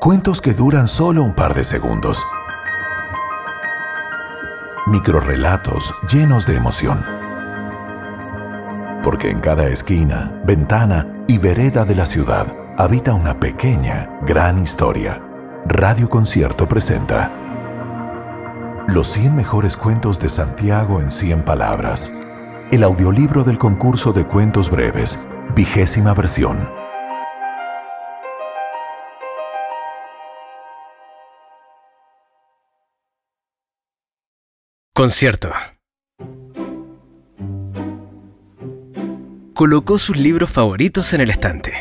Cuentos que duran solo un par de segundos. Microrrelatos llenos de emoción. Porque en cada esquina, ventana y vereda de la ciudad habita una pequeña, gran historia. Radio Concierto presenta Los 100 mejores cuentos de Santiago en 100 palabras. El audiolibro del concurso de cuentos breves, vigésima versión. Concierto. Colocó sus libros favoritos en el estante.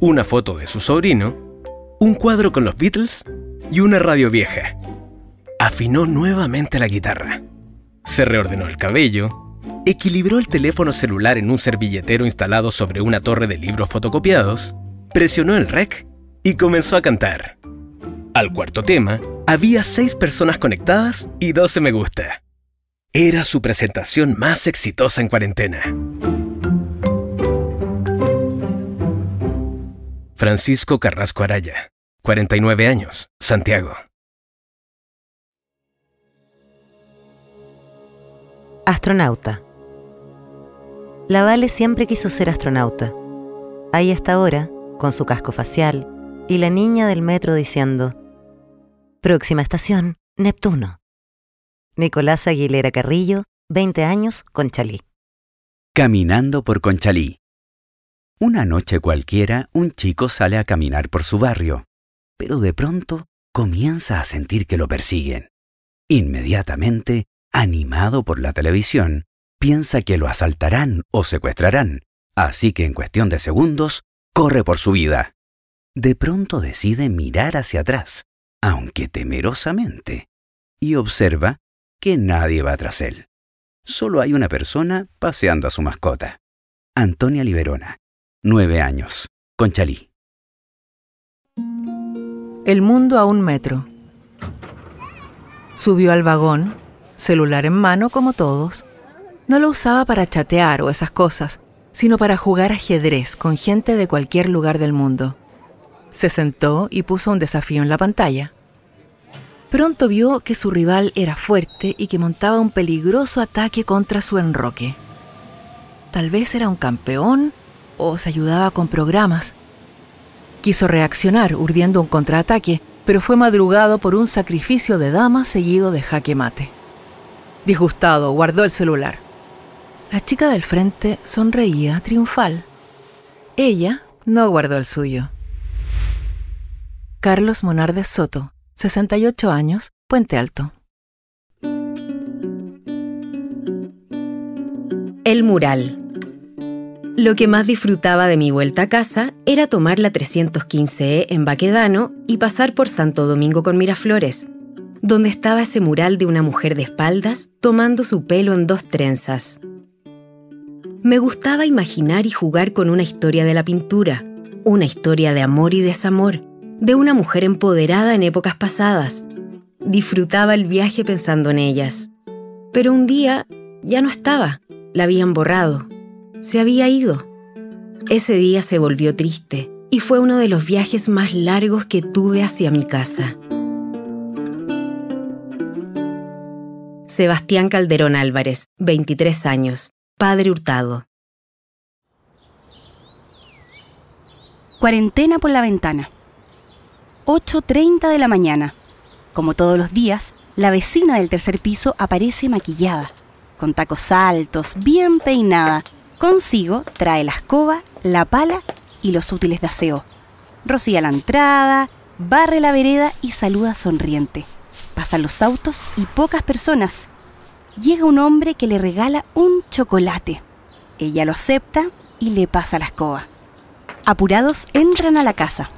Una foto de su sobrino, un cuadro con los Beatles y una radio vieja. Afinó nuevamente la guitarra. Se reordenó el cabello, equilibró el teléfono celular en un servilletero instalado sobre una torre de libros fotocopiados, presionó el rec y comenzó a cantar. Al cuarto tema, había seis personas conectadas y 12 me gusta. Era su presentación más exitosa en cuarentena. Francisco Carrasco Araya, 49 años, Santiago. Astronauta. La Vale siempre quiso ser astronauta. Ahí está ahora, con su casco facial, y la niña del metro diciendo, Próxima estación, Neptuno. Nicolás Aguilera Carrillo, 20 años, Conchalí. Caminando por Conchalí. Una noche cualquiera, un chico sale a caminar por su barrio, pero de pronto comienza a sentir que lo persiguen. Inmediatamente, animado por la televisión, piensa que lo asaltarán o secuestrarán, así que en cuestión de segundos, corre por su vida. De pronto decide mirar hacia atrás aunque temerosamente, y observa que nadie va tras él. Solo hay una persona paseando a su mascota. Antonia Liberona, nueve años, Conchalí. El mundo a un metro. Subió al vagón, celular en mano como todos. No lo usaba para chatear o esas cosas, sino para jugar ajedrez con gente de cualquier lugar del mundo. Se sentó y puso un desafío en la pantalla. Pronto vio que su rival era fuerte y que montaba un peligroso ataque contra su enroque. Tal vez era un campeón o se ayudaba con programas. Quiso reaccionar urdiendo un contraataque, pero fue madrugado por un sacrificio de dama seguido de jaque mate. Disgustado, guardó el celular. La chica del frente sonreía triunfal. Ella no guardó el suyo. Carlos Monardes Soto, 68 años, Puente Alto. El mural. Lo que más disfrutaba de mi vuelta a casa era tomar la 315E en Baquedano y pasar por Santo Domingo con Miraflores, donde estaba ese mural de una mujer de espaldas tomando su pelo en dos trenzas. Me gustaba imaginar y jugar con una historia de la pintura, una historia de amor y desamor, de una mujer empoderada en épocas pasadas. Disfrutaba el viaje pensando en ellas. Pero un día ya no estaba, la habían borrado, se había ido. Ese día se volvió triste y fue uno de los viajes más largos que tuve hacia mi casa. Sebastián Calderón Álvarez, 23 años, padre hurtado. Cuarentena por la ventana. 8.30 de la mañana. Como todos los días, la vecina del tercer piso aparece maquillada, con tacos altos, bien peinada. Consigo trae la escoba, la pala y los útiles de aseo. Rocía la entrada, barre la vereda y saluda sonriente. Pasan los autos y pocas personas. Llega un hombre que le regala un chocolate. Ella lo acepta y le pasa la escoba. Apurados entran a la casa.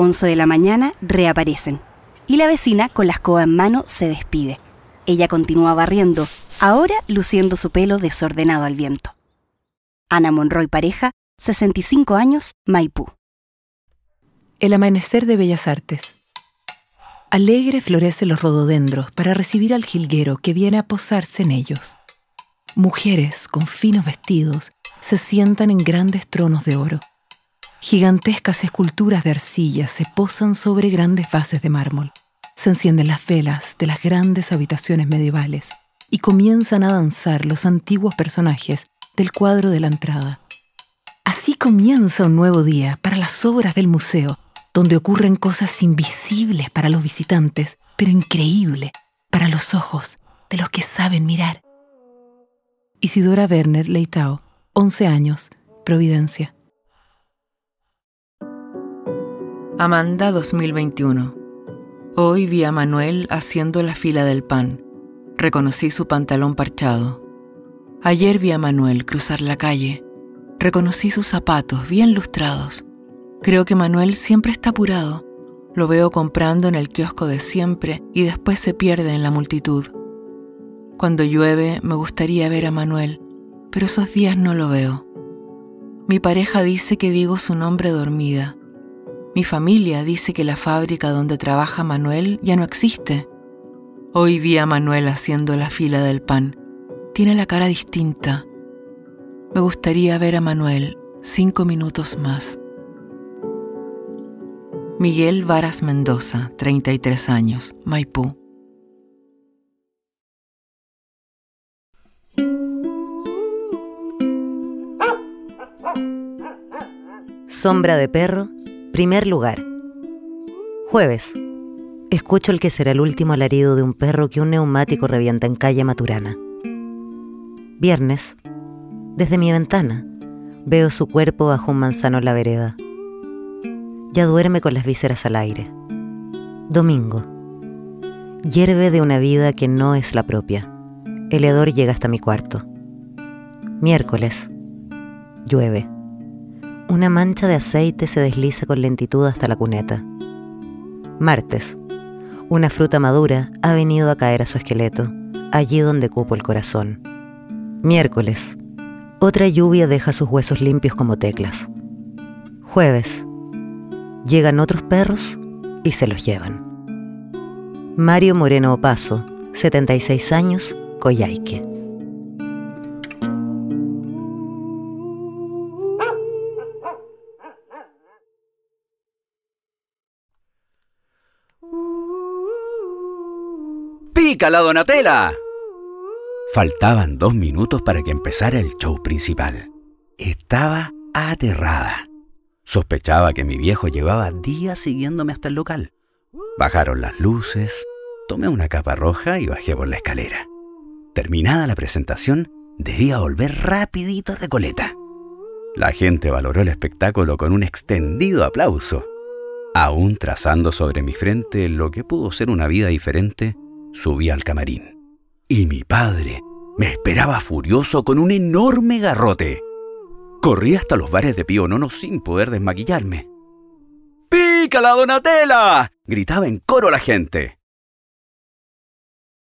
11 de la mañana reaparecen y la vecina con la escoba en mano se despide. Ella continúa barriendo, ahora luciendo su pelo desordenado al viento. Ana Monroy pareja, 65 años, Maipú. El amanecer de Bellas Artes. Alegre florecen los rododendros para recibir al jilguero que viene a posarse en ellos. Mujeres con finos vestidos se sientan en grandes tronos de oro. Gigantescas esculturas de arcilla se posan sobre grandes bases de mármol. Se encienden las velas de las grandes habitaciones medievales y comienzan a danzar los antiguos personajes del cuadro de la entrada. Así comienza un nuevo día para las obras del museo, donde ocurren cosas invisibles para los visitantes, pero increíbles para los ojos de los que saben mirar. Isidora Werner Leitao, 11 años, Providencia. Amanda 2021. Hoy vi a Manuel haciendo la fila del pan. Reconocí su pantalón parchado. Ayer vi a Manuel cruzar la calle. Reconocí sus zapatos bien lustrados. Creo que Manuel siempre está apurado. Lo veo comprando en el kiosco de siempre y después se pierde en la multitud. Cuando llueve me gustaría ver a Manuel, pero esos días no lo veo. Mi pareja dice que digo su nombre dormida. Mi familia dice que la fábrica donde trabaja Manuel ya no existe. Hoy vi a Manuel haciendo la fila del pan. Tiene la cara distinta. Me gustaría ver a Manuel cinco minutos más. Miguel Varas Mendoza, 33 años, Maipú. Sombra de perro, primer lugar. Jueves. Escucho el que será el último alarido de un perro que un neumático revienta en calle Maturana. Viernes. Desde mi ventana, veo su cuerpo bajo un manzano en la vereda. Ya duerme con las vísceras al aire. Domingo. Hierve de una vida que no es la propia. El hedor llega hasta mi cuarto. Miércoles. Llueve. Una mancha de aceite se desliza con lentitud hasta la cuneta. Martes. Una fruta madura ha venido a caer a su esqueleto, allí donde cupo el corazón. Miércoles. Otra lluvia deja sus huesos limpios como teclas. Jueves. Llegan otros perros y se los llevan. Mario Moreno Opaso, 76 años, Coyhaique. ¡Pica la Donatella! Faltaban dos minutos para que empezara el show principal. Estaba aterrada. Sospechaba que mi viejo llevaba días siguiéndome hasta el local. Bajaron las luces, tomé una capa roja y bajé por la escalera. Terminada la presentación, debía volver rapidito de coleta. La gente valoró el espectáculo con un extendido aplauso. Aún trazando sobre mi frente lo que pudo ser una vida diferente, subí al camarín. Y mi padre me esperaba furioso con un enorme garrote. Corrí hasta los bares de Pío Nono sin poder desmaquillarme. ¡Pica la Donatella! gritaba en coro la gente.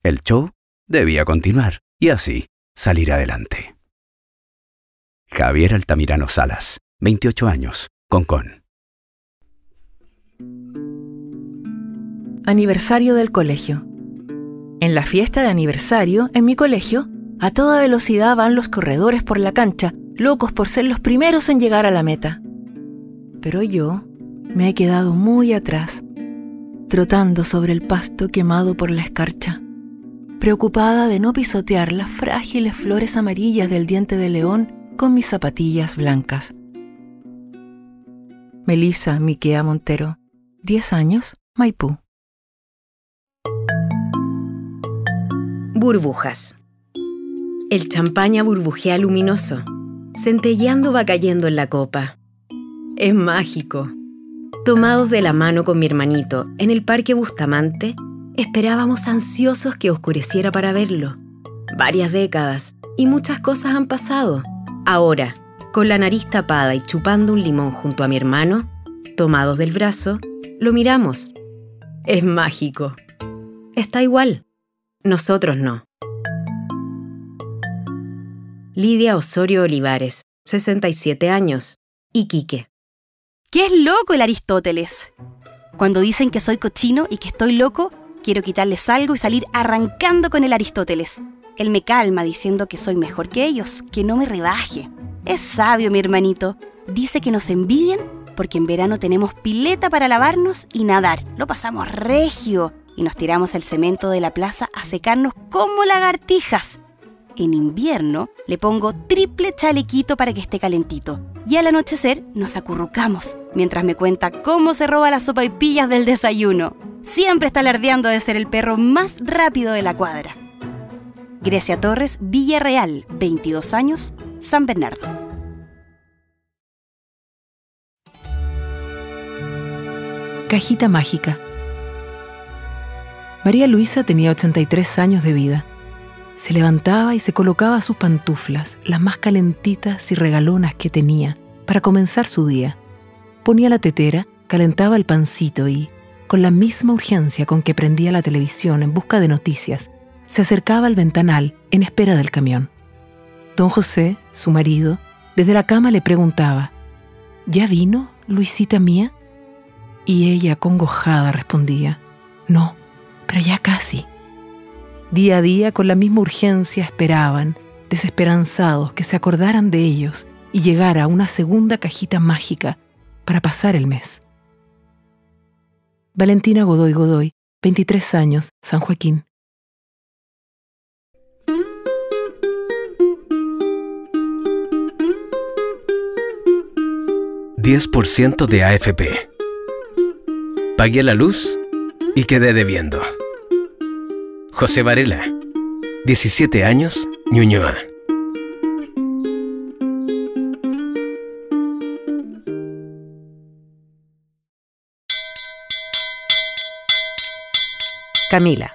El show debía continuar y así salir adelante. Javier Altamirano Salas, 28 años, Concón. Aniversario del colegio. En la fiesta de aniversario, en mi colegio, a toda velocidad van los corredores por la cancha, locos por ser los primeros en llegar a la meta. Pero yo me he quedado muy atrás, trotando sobre el pasto quemado por la escarcha, preocupada de no pisotear las frágiles flores amarillas del diente de león con mis zapatillas blancas. Melisa Miquea Montero, 10 años, Maipú. Burbujas. El champaña burbujea luminoso. Centelleando va cayendo en la copa. Es mágico. Tomados de la mano con mi hermanito en el Parque Bustamante, esperábamos ansiosos que oscureciera para verlo. Varias décadas y muchas cosas han pasado. Ahora, con la nariz tapada y chupando un limón junto a mi hermano, tomados del brazo, lo miramos. Es mágico. Está igual. Nosotros no. Lidia Osorio Olivares, 67 años, Iquique. ¿Qué es loco el Aristóteles? Cuando dicen que soy cochino y que estoy loco, quiero quitarles algo y salir arrancando con el Aristóteles. Él me calma diciendo que soy mejor que ellos, que no me rebaje. Es sabio, mi hermanito. Dice que nos envidian porque en verano tenemos pileta para lavarnos y nadar. Lo pasamos regio y nos tiramos el cemento de la plaza a secarnos como lagartijas. En invierno le pongo triple chalequito para que esté calentito. Y al anochecer nos acurrucamos mientras me cuenta cómo se roba la sopa y pillas del desayuno. Siempre está alardeando de ser el perro más rápido de la cuadra. Grecia Torres, Villarreal, 22 años, San Bernardo. Cajita mágica. María Luisa tenía 83 años de vida. Se levantaba y se colocaba sus pantuflas, las más calentitas y regalonas que tenía, para comenzar su día. Ponía la tetera, calentaba el pancito y, con la misma urgencia con que prendía la televisión en busca de noticias, se acercaba al ventanal en espera del camión. Don José, su marido, desde la cama le preguntaba, ¿Ya vino, Luisita mía? Y ella, congojada, respondía, No, pero ya casi. Día a día, con la misma urgencia, esperaban, desesperanzados, que se acordaran de ellos y llegara una segunda cajita mágica para pasar el mes. Valentina Godoy Godoy, 23 años, San Joaquín. ¿10% de AFP? Pagué la luz y quedé debiendo. José Varela, 17 años, Ñuñoa. Camila.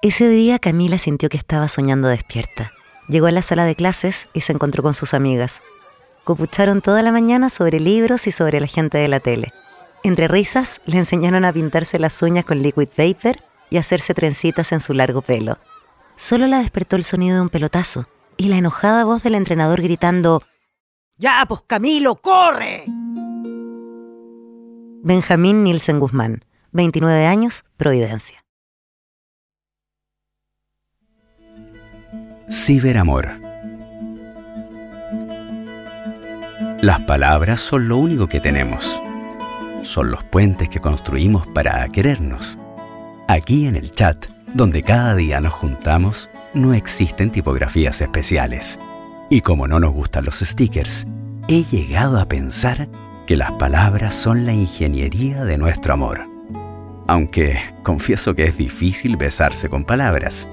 Ese día Camila sintió que estaba soñando despierta. Llegó a la sala de clases y se encontró con sus amigas. Copucharon toda la mañana sobre libros y sobre la gente de la tele. Entre risas, le enseñaron a pintarse las uñas con liquid paper y hacerse trencitas en su largo pelo. Solo la despertó el sonido de un pelotazo y la enojada voz del entrenador gritando ¡Ya, pues Camilo, corre! Benjamín Nielsen Guzmán, 29 años, Providencia. Ciberamor. Las palabras son lo único que tenemos. Son los puentes que construimos para querernos. Aquí en el chat, donde cada día nos juntamos, no existen tipografías especiales. Y como no nos gustan los stickers, he llegado a pensar que las palabras son la ingeniería de nuestro amor. Aunque confieso que es difícil besarse con palabras.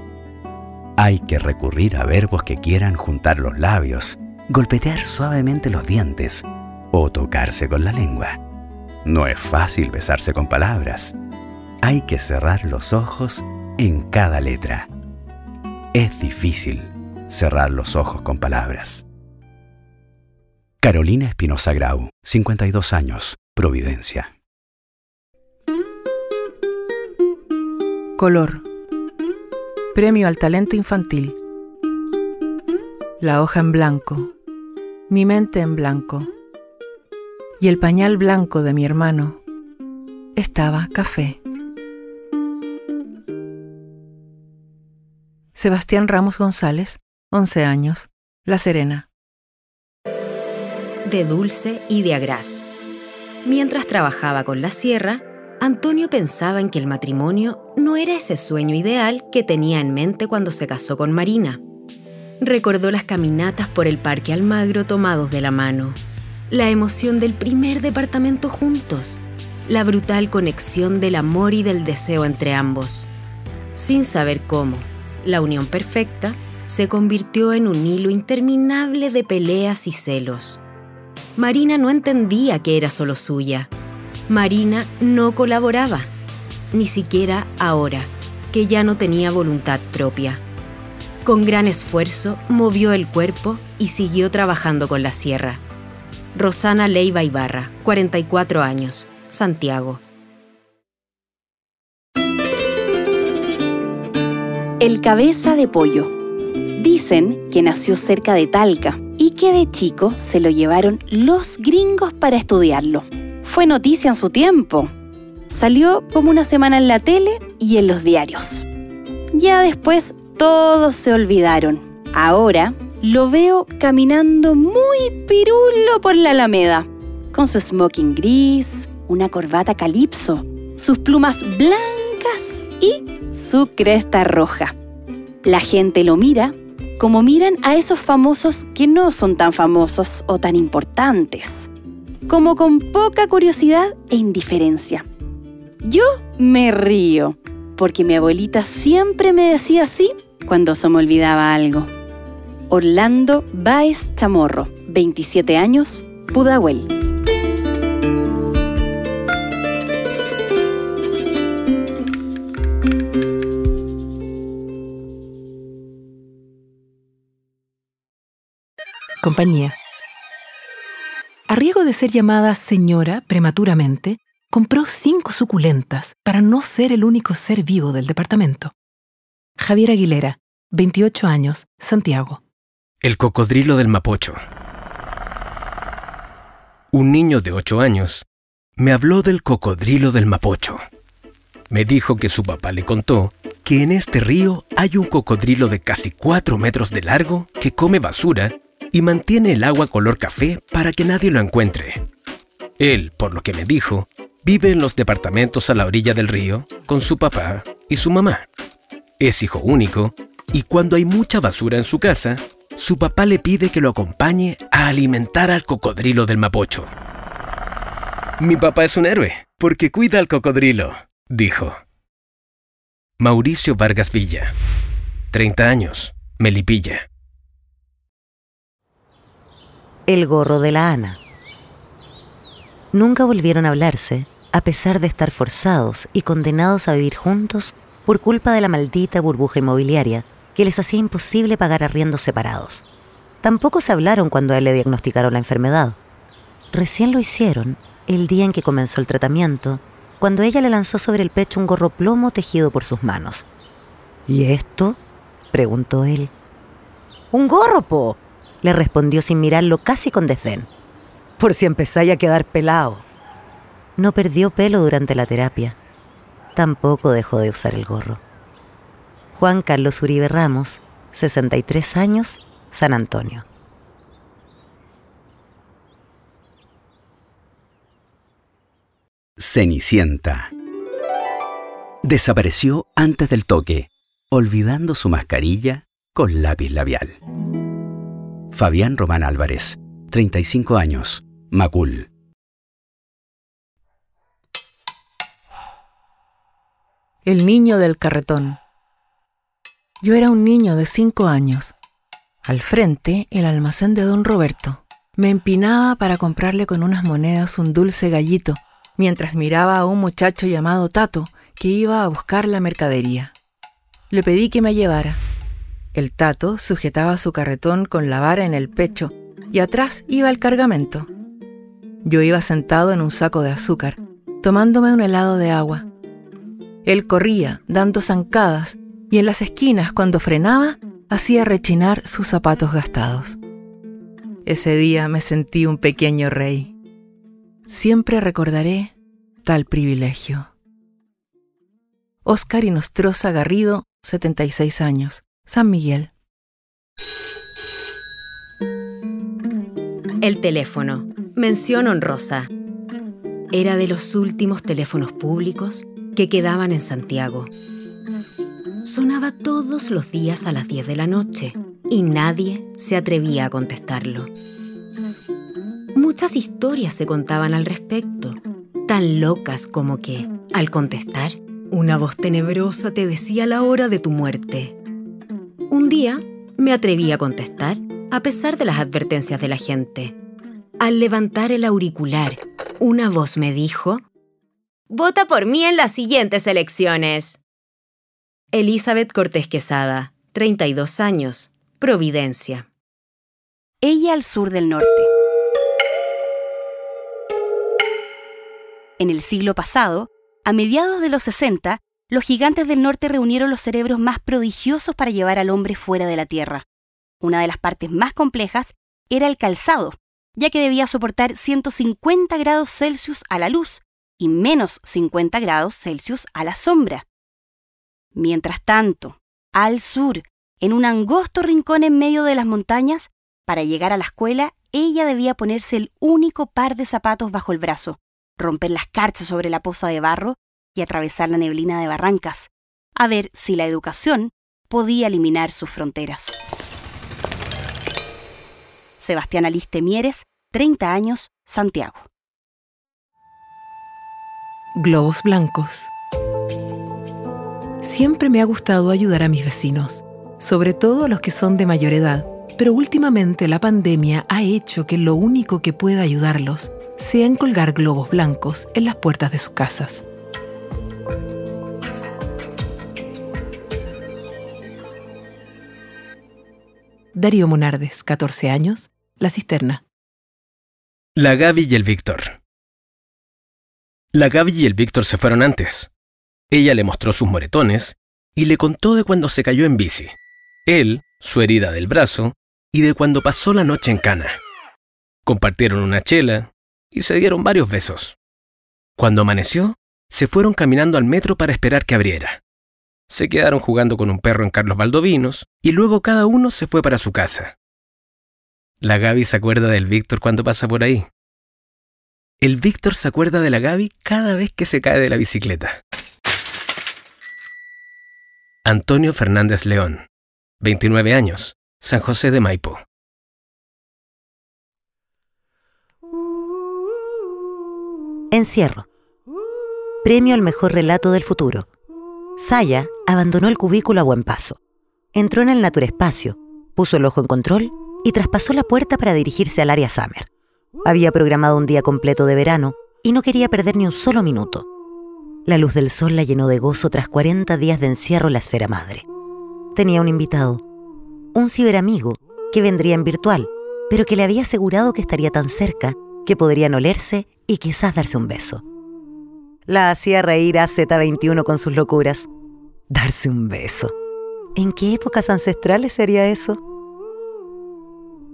Hay que recurrir a verbos que quieran juntar los labios, golpetear suavemente los dientes o tocarse con la lengua. No es fácil besarse con palabras. Hay que cerrar los ojos en cada letra. Es difícil cerrar los ojos con palabras. Carolina Espinosa Grau, 52 años, Providencia. Color. Premio al talento infantil. La hoja en blanco. Mi mente en blanco. Y el pañal blanco de mi hermano estaba café. Sebastián Ramos González, 11 años, La Serena. De dulce y de agraz. Mientras trabajaba con la sierra, Antonio pensaba en que el matrimonio no era ese sueño ideal que tenía en mente cuando se casó con Marina. Recordó las caminatas por el Parque Almagro tomados de la mano, la emoción del primer departamento juntos, la brutal conexión del amor y del deseo entre ambos. Sin saber cómo, la unión perfecta se convirtió en un hilo interminable de peleas y celos. Marina no entendía que era solo suya Marina no colaboraba, ni siquiera ahora, que ya no tenía voluntad propia. Con gran esfuerzo movió el cuerpo y siguió trabajando con la sierra. Rosana Leiva Ibarra, 44 años, Santiago. El cabeza de pollo. Dicen que nació cerca de Talca y que de chico se lo llevaron los gringos para estudiarlo fue noticia en su tiempo. Salió como una semana en la tele y en los diarios. Ya después todos se olvidaron. Ahora lo veo caminando muy pirulo por la alameda, con su smoking gris, una corbata calipso, sus plumas blancas y su cresta roja. La gente lo mira como miran a esos famosos que no son tan famosos o tan importantes, como con poca curiosidad e indiferencia. Yo me río, porque mi abuelita siempre me decía así cuando se me olvidaba algo. Orlando Baez Chamorro, 27 años, Pudahuel. Compañía. A riesgo de ser llamada señora prematuramente, compró cinco suculentas para no ser el único ser vivo del departamento. Javier Aguilera, 28 años, Santiago. El cocodrilo del Mapocho. Un niño de 8 años me habló del cocodrilo del Mapocho. Me dijo que su papá le contó que en este río hay un cocodrilo de casi 4 metros de largo que come basura y mantiene el agua color café para que nadie lo encuentre. Él, por lo que me dijo, vive en los departamentos a la orilla del río con su papá y su mamá. Es hijo único y cuando hay mucha basura en su casa, su papá le pide que lo acompañe a alimentar al cocodrilo del Mapocho. Mi papá es un héroe, porque cuida al cocodrilo, dijo. Mauricio Vargas Villa, 30 años, Melipilla. El gorro de la Ana. Nunca volvieron a hablarse, a pesar de estar forzados y condenados a vivir juntos por culpa de la maldita burbuja inmobiliaria que les hacía imposible pagar arriendos separados. Tampoco se hablaron cuando a él le diagnosticaron la enfermedad. Recién lo hicieron el día en que comenzó el tratamiento, cuando ella le lanzó sobre el pecho un gorro plomo tejido por sus manos. ¿Y esto? preguntó él. Un gorro, po, le respondió sin mirarlo casi con desdén. Por si empezáis a quedar pelado. No perdió pelo durante la terapia. Tampoco dejó de usar el gorro. Juan Carlos Uribe Ramos, 63 años, San Antonio. Cenicienta. Desapareció antes del toque, olvidando su mascarilla con lápiz labial. Fabián Román Álvarez, 35 años, Macul. El niño del carretón. Yo era un niño de cinco años. Al frente, el almacén de don Roberto. Me empinaba para comprarle con unas monedas un dulce gallito, mientras miraba a un muchacho llamado Tato que iba a buscar la mercadería. Le pedí que me llevara. El Tato sujetaba su carretón con la vara en el pecho y atrás iba el cargamento. Yo iba sentado en un saco de azúcar, tomándome un helado de agua. Él corría, dando zancadas, y en las esquinas, cuando frenaba, hacía rechinar sus zapatos gastados. Ese día me sentí un pequeño rey. Siempre recordaré tal privilegio. Oscar Inostroza Garrido, 76 años, San Miguel. El teléfono. Mención honrosa. Era de los últimos teléfonos públicos que quedaban en Santiago. Sonaba todos los días a las 10 de la noche y nadie se atrevía a contestarlo. Muchas historias se contaban al respecto, tan locas como que, al contestar, una voz tenebrosa te decía la hora de tu muerte. Un día me atreví a contestar, a pesar de las advertencias de la gente. Al levantar el auricular, una voz me dijo, Vota por mí en las siguientes elecciones. Elizabeth Cortés Quesada, 32 años, Providencia. Ella al sur del norte. En el siglo pasado, a mediados de los 60, los gigantes del norte reunieron los cerebros más prodigiosos para llevar al hombre fuera de la Tierra. Una de las partes más complejas era el calzado, ya que debía soportar 150 grados Celsius a la luz y menos 50 grados Celsius a la sombra. Mientras tanto, al sur, En un angosto rincón en medio de las montañas, para llegar a la escuela, ella debía ponerse el único par de zapatos bajo el brazo, romper las carchas sobre la poza de barro y atravesar la neblina de barrancas, a ver si la educación podía eliminar sus fronteras. Sebastián Aliste Mieres, 30 años, Santiago. Globos blancos. Siempre me ha gustado ayudar a mis vecinos, sobre todo a los que son de mayor edad, pero últimamente la pandemia ha hecho que lo único que pueda ayudarlos sea en colgar globos blancos en las puertas de sus casas. Darío Monardes, 14 años, La Cisterna. La Gaby y el Víctor. La Gaby y el Víctor se fueron antes. Ella le mostró sus moretones y le contó de cuando se cayó en bici. Él, su herida del brazo y de cuando pasó la noche en cana. Compartieron una chela y se dieron varios besos. Cuando amaneció, se fueron caminando al metro para esperar que abriera. Se quedaron jugando con un perro en Carlos Valdovinos y luego cada uno se fue para su casa. La Gaby se acuerda del Víctor cuando pasa por ahí. El Víctor se acuerda de la Gaby cada vez que se cae de la bicicleta. Antonio Fernández León, 29 años, San José de Maipo. Encierro. Premio al mejor relato del futuro. Saya abandonó el cubículo a buen paso. Entró en el naturespacio, puso el ojo en control y traspasó la puerta para dirigirse al área Summer. Había programado un día completo de verano y no quería perder ni un solo minuto. La luz del sol la llenó de gozo tras 40 días de encierro en la esfera madre. Tenía un invitado, un ciberamigo que vendría en virtual, pero que le había asegurado que estaría tan cerca que podrían olerse y quizás darse un beso. La hacía reír a Z21 con sus locuras. Darse un beso. ¿En qué épocas ancestrales sería eso?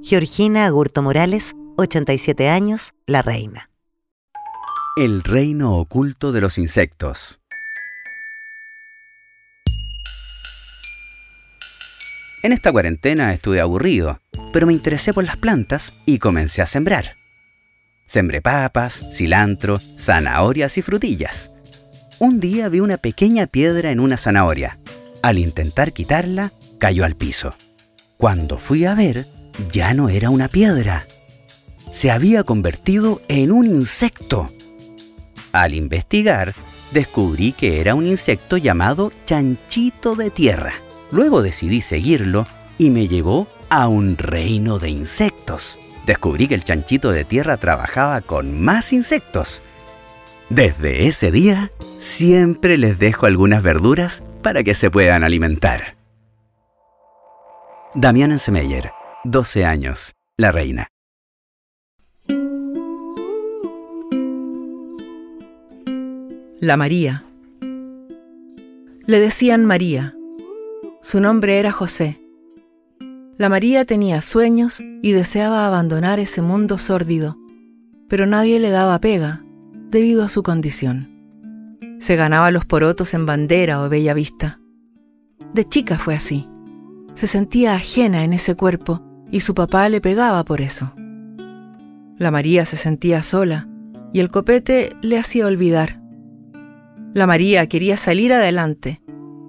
Georgina Agurto Morales, 87 años, la reina. El reino oculto de los insectos. En esta cuarentena estuve aburrido, pero me interesé por las plantas y comencé a sembrar. Sembré papas, cilantro, zanahorias y frutillas. Un día vi una pequeña piedra en una zanahoria. Al intentar quitarla, cayó al piso. Cuando fui a ver, ya no era una piedra. Se había convertido en un insecto. Al investigar, descubrí que era un insecto llamado chanchito de tierra. Luego decidí seguirlo y me llevó a un reino de insectos descubrí que el chanchito de tierra trabajaba con más insectos. Desde ese día, siempre les dejo algunas verduras para que se puedan alimentar. Damián Ensemeyer, 12 años, la reina. La María. Le decían María. Su nombre era José. La María tenía sueños y deseaba abandonar ese mundo sórdido, pero nadie le daba pega debido a su condición. Se ganaba los porotos en bandera o bella vista. De chica fue así. Se sentía ajena en ese cuerpo y su papá le pegaba por eso. La María se sentía sola y el copete le hacía olvidar. La María quería salir adelante,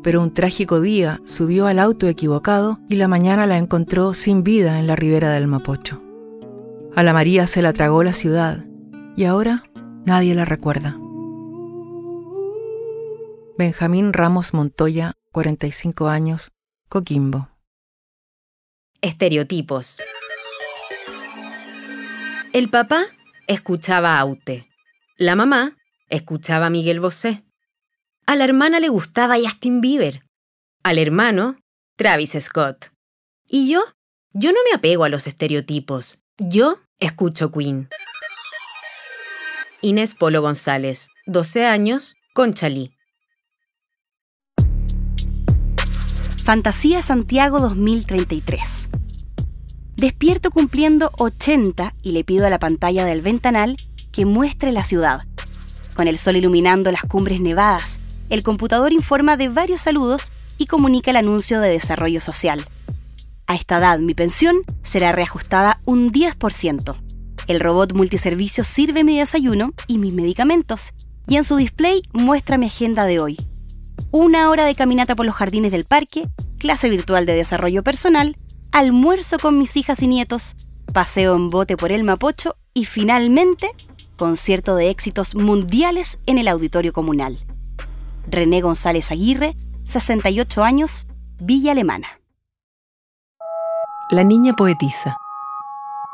pero un trágico día subió al auto equivocado y la mañana la encontró sin vida en la ribera del Mapocho. A la María se la tragó la ciudad y ahora nadie la recuerda. Benjamín Ramos Montoya, 45 años, Coquimbo. Estereotipos. El papá escuchaba a Aute. La mamá escuchaba a Miguel Bosé. A la hermana le gustaba Justin Bieber. Al hermano, Travis Scott. ¿Y yo? Yo no me apego a los estereotipos. Yo escucho Queen. Inés Polo González, 12 años, Conchalí. Fantasía Santiago 2033. Despierto cumpliendo 80 y le pido a la pantalla del ventanal que muestre la ciudad, con el sol iluminando las cumbres nevadas, el computador informa de varios saludos y comunica el anuncio de desarrollo social. A esta edad mi pensión será reajustada un 10%. El robot multiservicio sirve mi desayuno y mis medicamentos y en su display muestra mi agenda de hoy. Una hora de caminata por los jardines del parque, clase virtual de desarrollo personal, almuerzo con mis hijas y nietos, paseo en bote por el Mapocho y finalmente concierto de éxitos mundiales en el auditorio comunal. René González Aguirre, 68 años, Villa Alemana. La niña poetisa.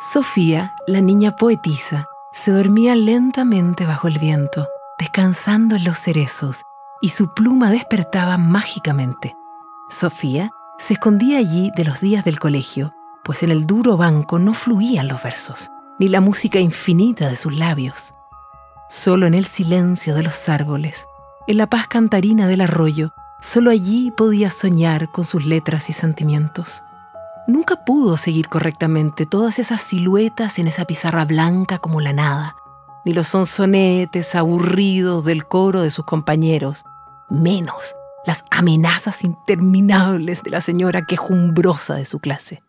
Sofía, la niña poetisa, se dormía lentamente bajo el viento, descansando en los cerezos, y su pluma despertaba mágicamente. Sofía se escondía allí de los días del colegio, pues en el duro banco no fluían los versos, ni la música infinita de sus labios. Solo en el silencio de los árboles, en la paz cantarina del arroyo, solo allí podía soñar con sus letras y sentimientos. Nunca pudo seguir correctamente todas esas siluetas en esa pizarra blanca como la nada, ni los sonsonetes aburridos del coro de sus compañeros, menos las amenazas interminables de la señora quejumbrosa de su clase.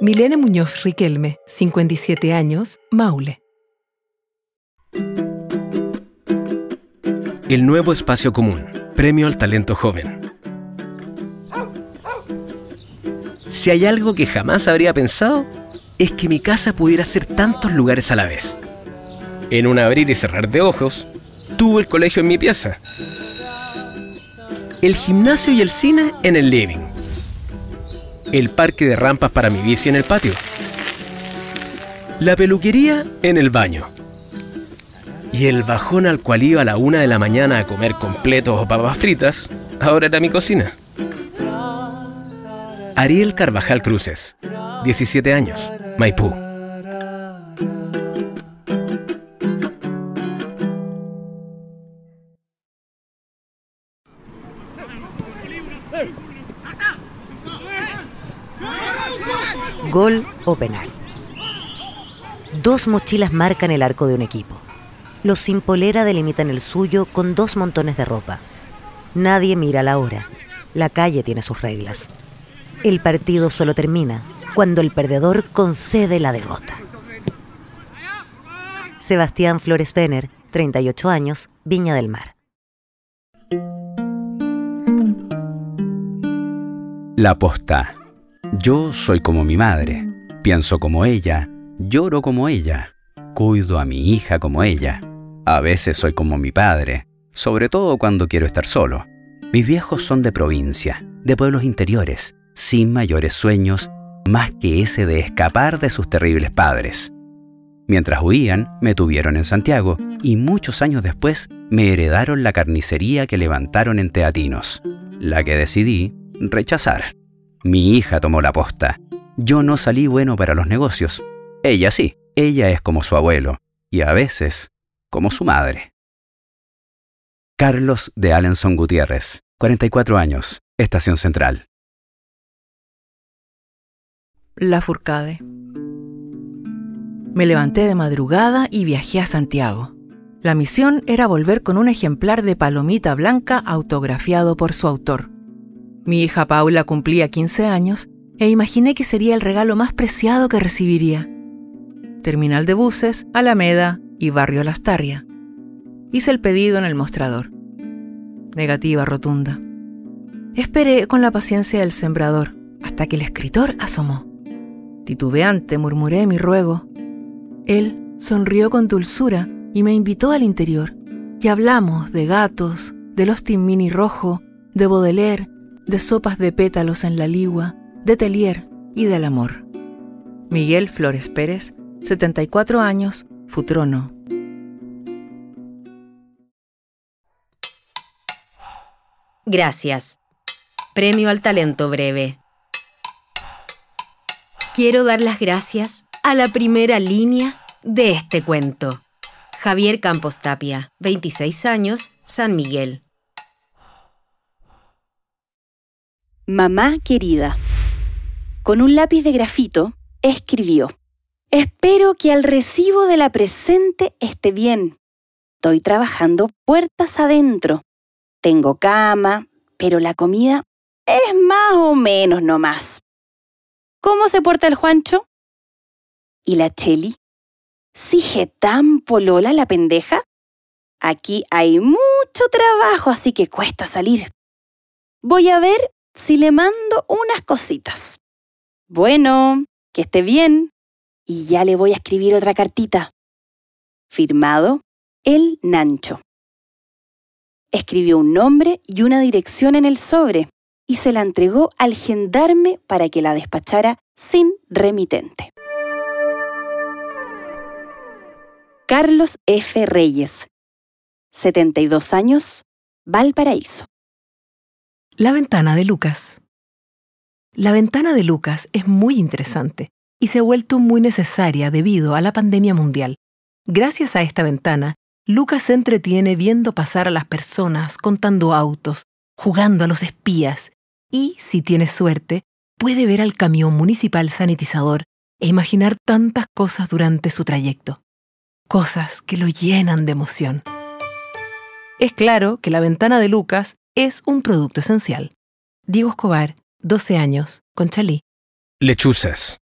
Milene Muñoz Riquelme, 57 años, Maule. El nuevo espacio común, premio al talento joven. Si hay algo que jamás habría pensado, es que mi casa pudiera ser tantos lugares a la vez. En un abrir y cerrar de ojos, tuve el colegio en mi pieza, el gimnasio y el cine en el living, el parque de rampas para mi bici en el patio, la peluquería en el baño y el bajón al cual iba a la una de la mañana a comer completos o papas fritas, ahora era mi cocina. Ariel Carvajal Cruces, 17 años, Maipú. Gol o penal. Dos mochilas marcan el arco de un equipo. Los sin polera delimitan el suyo con dos montones de ropa. Nadie mira la hora. La calle tiene sus reglas. El partido solo termina cuando el perdedor concede la derrota. Sebastián Flores Penner, 38 años, Viña del Mar. La posta. Yo soy como mi madre, pienso como ella, lloro como ella, cuido a mi hija como ella. A veces soy como mi padre, sobre todo cuando quiero estar solo. Mis viejos son de provincia, de pueblos interiores, sin mayores sueños más que ese de escapar de sus terribles padres. Mientras huían, me tuvieron en Santiago y muchos años después me heredaron la carnicería que levantaron en Teatinos, la que decidí rechazar. Mi hija tomó la posta. Yo no salí bueno para los negocios. Ella sí, ella es como su abuelo y a veces como su madre. Carlos de Alenson Gutiérrez, 44 años, Estación Central. La Furcade. Me levanté de madrugada y viajé a Santiago. La misión era volver con un ejemplar de palomita blanca autografiado por su autor. Mi hija Paula cumplía 15 años e imaginé que sería el regalo más preciado que recibiría. Terminal de buses, Alameda y Barrio Lastarria. Hice el pedido en el mostrador. Negativa rotunda. Esperé con la paciencia del sembrador hasta que el escritor asomó. Titubeante murmuré mi ruego. Él sonrió con dulzura y me invitó al interior. Y hablamos de gatos, de los Mini rojo, de Baudelaire, de sopas de pétalos en la ligua, de Telier y del amor. Miguel Flores Pérez, 74 años, Futrono. Gracias. Premio al talento breve. Quiero dar las gracias a la primera línea de este cuento. Javier Campos Tapia, 26 años, San Miguel. Mamá querida. Con un lápiz de grafito, escribió. Espero que al recibo de la presente esté bien. Estoy trabajando puertas adentro. Tengo cama, pero la comida es más o menos nomás. ¿Cómo se porta el Juancho? ¿Y la Cheli? ¿Sigue tan polola la pendeja? Aquí hay mucho trabajo, así que cuesta salir. Voy a ver si le mando unas cositas. Bueno, que esté bien. Y ya le voy a escribir otra cartita. Firmado, El Nancho. Escribió un nombre y una dirección en el sobre y se la entregó al gendarme para que la despachara sin remitente. Carlos F. Reyes, 72 años, Valparaíso. La ventana de Lucas. La ventana de Lucas es muy interesante y se ha vuelto muy necesaria debido a la pandemia mundial. Gracias a esta ventana, Lucas se entretiene viendo pasar a las personas, contando autos, jugando a los espías y, si tiene suerte, puede ver al camión municipal sanitizador e imaginar tantas cosas durante su trayecto. Cosas que lo llenan de emoción. Es claro que la ventana de Lucas es un producto esencial. Diego Escobar, 12 años, con Chalí. Lechuzas.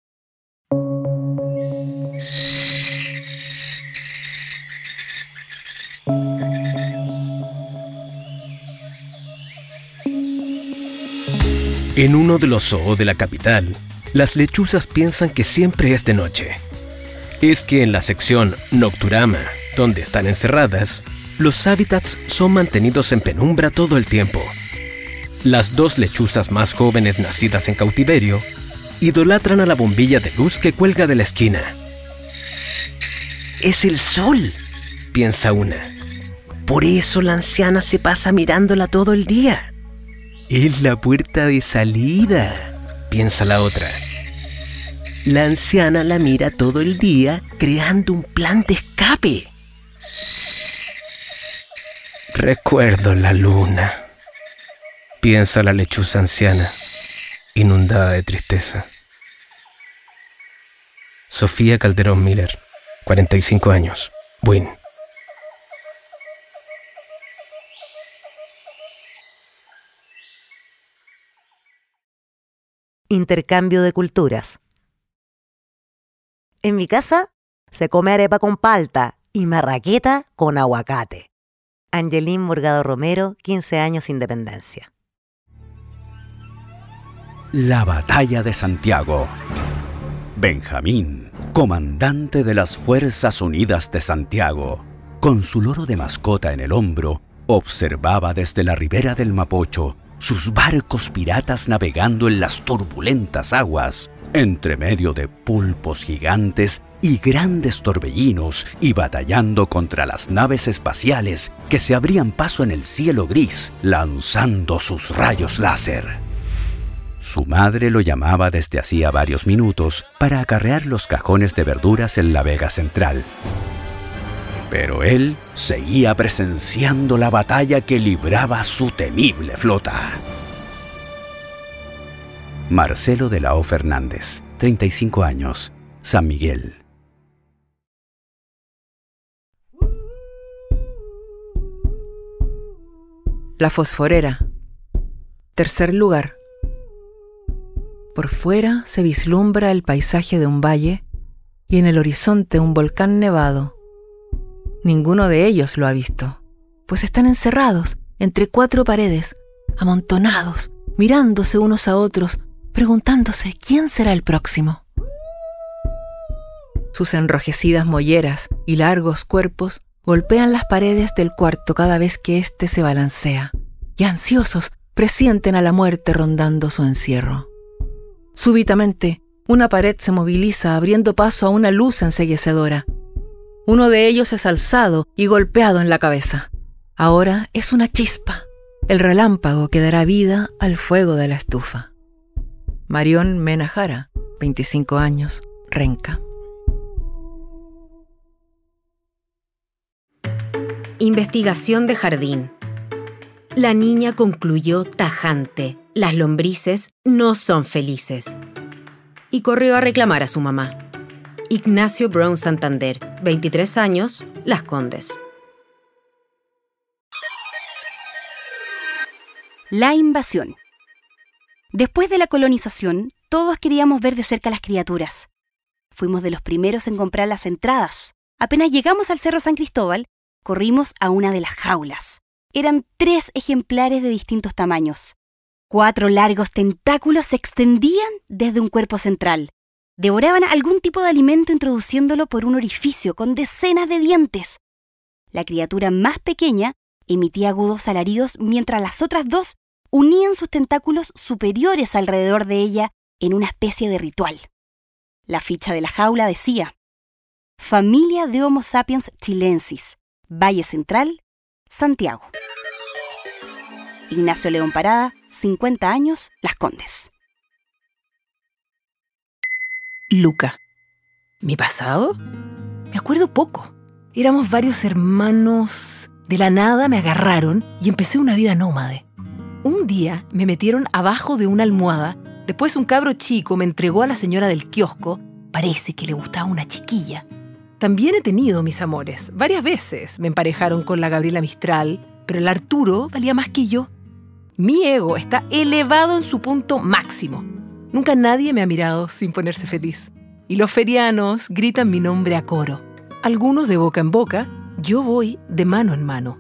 En uno de los zoos de la capital, las lechuzas piensan que siempre es de noche. Es que en la sección Nocturama, donde están encerradas, los hábitats son mantenidos en penumbra todo el tiempo. Las dos lechuzas más jóvenes nacidas en cautiverio idolatran a la bombilla de luz que cuelga de la esquina. Es el sol, piensa una. Por eso la anciana se pasa mirándola todo el día. Es la puerta de salida, piensa la otra. La anciana la mira todo el día creando un plan de escape. Recuerdo la luna, piensa la lechuza anciana, inundada de tristeza. Sofía Calderón Miller, 45 años, Win. Intercambio de culturas. En mi casa se come arepa con palta y marraqueta con aguacate. Angelín Morgado Romero, 15 años Independencia. La batalla de Santiago. Benjamín, comandante de las Fuerzas Unidas de Santiago, con su loro de mascota en el hombro, observaba desde la ribera del Mapocho sus barcos piratas navegando en las turbulentas aguas, entre medio de pulpos gigantes y grandes torbellinos y batallando contra las naves espaciales que se abrían paso en el cielo gris, lanzando sus rayos láser. Su madre lo llamaba desde hacía varios minutos para acarrear los cajones de verduras en la Vega Central. Pero él seguía presenciando la batalla que libraba su temible flota. Marcelo de la O. Fernández, 35 años, San Miguel. La fosforera. Tercer lugar. Por fuera se vislumbra el paisaje de un valle y en el horizonte un volcán nevado. Ninguno de ellos lo ha visto, pues están encerrados entre cuatro paredes, amontonados, mirándose unos a otros, preguntándose quién será el próximo. Sus enrojecidas molleras y largos cuerpos golpean las paredes del cuarto cada vez que éste se balancea, y ansiosos presienten a la muerte rondando su encierro. Súbitamente, una pared se moviliza abriendo paso a una luz enseguecedora, uno de ellos es alzado y golpeado en la cabeza. Ahora es una chispa, el relámpago que dará vida al fuego de la estufa. Marión Menajara, 25 años, Renca. Investigación de jardín. La niña concluyó tajante. Las lombrices no son felices. Y corrió a reclamar a su mamá. Ignacio Brown Santander, 23 años, Las Condes. La invasión. Después de la colonización, todos queríamos ver de cerca las criaturas. Fuimos de los primeros en comprar las entradas. Apenas llegamos al Cerro San Cristóbal, corrimos a una de las jaulas. Eran tres ejemplares de distintos tamaños. Cuatro largos tentáculos se extendían desde un cuerpo central. Devoraban algún tipo de alimento introduciéndolo por un orificio con decenas de dientes. La criatura más pequeña emitía agudos alaridos mientras las otras dos unían sus tentáculos superiores alrededor de ella en una especie de ritual. La ficha de la jaula decía, Familia de Homo sapiens chilensis, Valle Central, Santiago. Ignacio León Parada, 50 años, Las Condes. Luca. ¿Mi pasado? Me acuerdo poco. Éramos varios hermanos. De la nada me agarraron y empecé una vida nómade. Un día me metieron abajo de una almohada, después un cabro chico me entregó a la señora del kiosco, parece que le gustaba una chiquilla. También he tenido mis amores, varias veces me emparejaron con la Gabriela Mistral, pero el Arturo valía más que yo. Mi ego está elevado en su punto máximo. Nunca nadie me ha mirado sin ponerse feliz. Y los ferianos gritan mi nombre a coro. Algunos de boca en boca, yo voy de mano en mano.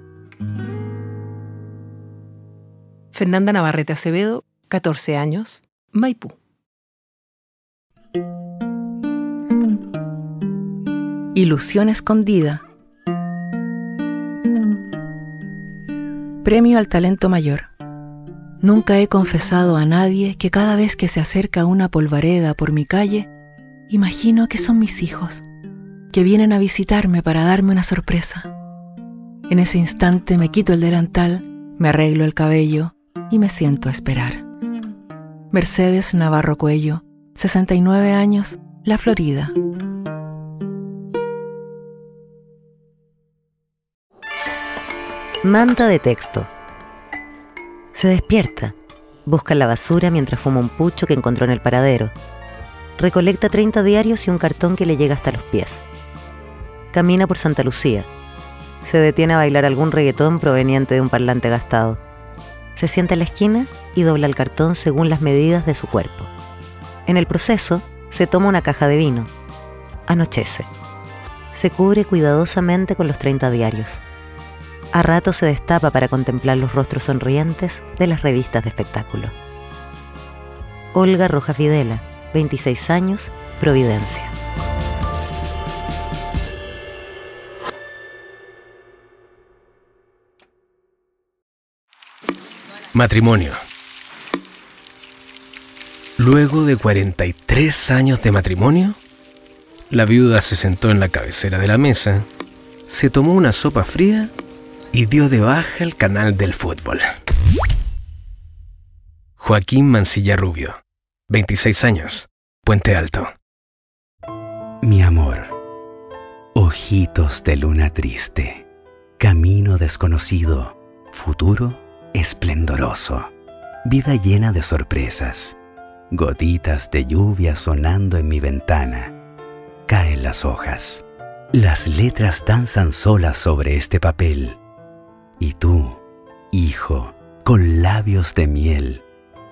Fernanda Navarrete Acevedo, 14 años, Maipú. Ilusión escondida. Premio al talento mayor. Nunca he confesado a nadie que cada vez que se acerca una polvareda por mi calle, imagino que son mis hijos, que vienen a visitarme para darme una sorpresa. En ese instante me quito el delantal, me arreglo el cabello y me siento a esperar. Mercedes Navarro Cuello, 69 años, La Florida. Manta de texto. Se despierta. Busca la basura mientras fuma un pucho que encontró en el paradero. Recolecta 30 diarios y un cartón que le llega hasta los pies. Camina por Santa Lucía. Se detiene a bailar algún reggaetón proveniente de un parlante gastado. Se sienta en la esquina y dobla el cartón según las medidas de su cuerpo. En el proceso, se toma una caja de vino. Anochece. Se cubre cuidadosamente con los 30 diarios. A rato se destapa para contemplar los rostros sonrientes de las revistas de espectáculo. Olga Roja Fidela, 26 años, Providencia. Matrimonio. Luego de 43 años de matrimonio, la viuda se sentó en la cabecera de la mesa, se tomó una sopa fría y dio de baja el canal del fútbol. Joaquín Mancilla Rubio, 26 años, Puente Alto. Mi amor, ojitos de luna triste, camino desconocido, futuro esplendoroso, vida llena de sorpresas, gotitas de lluvia sonando en mi ventana, caen las hojas, las letras danzan solas sobre este papel, y tú, hijo, con labios de miel,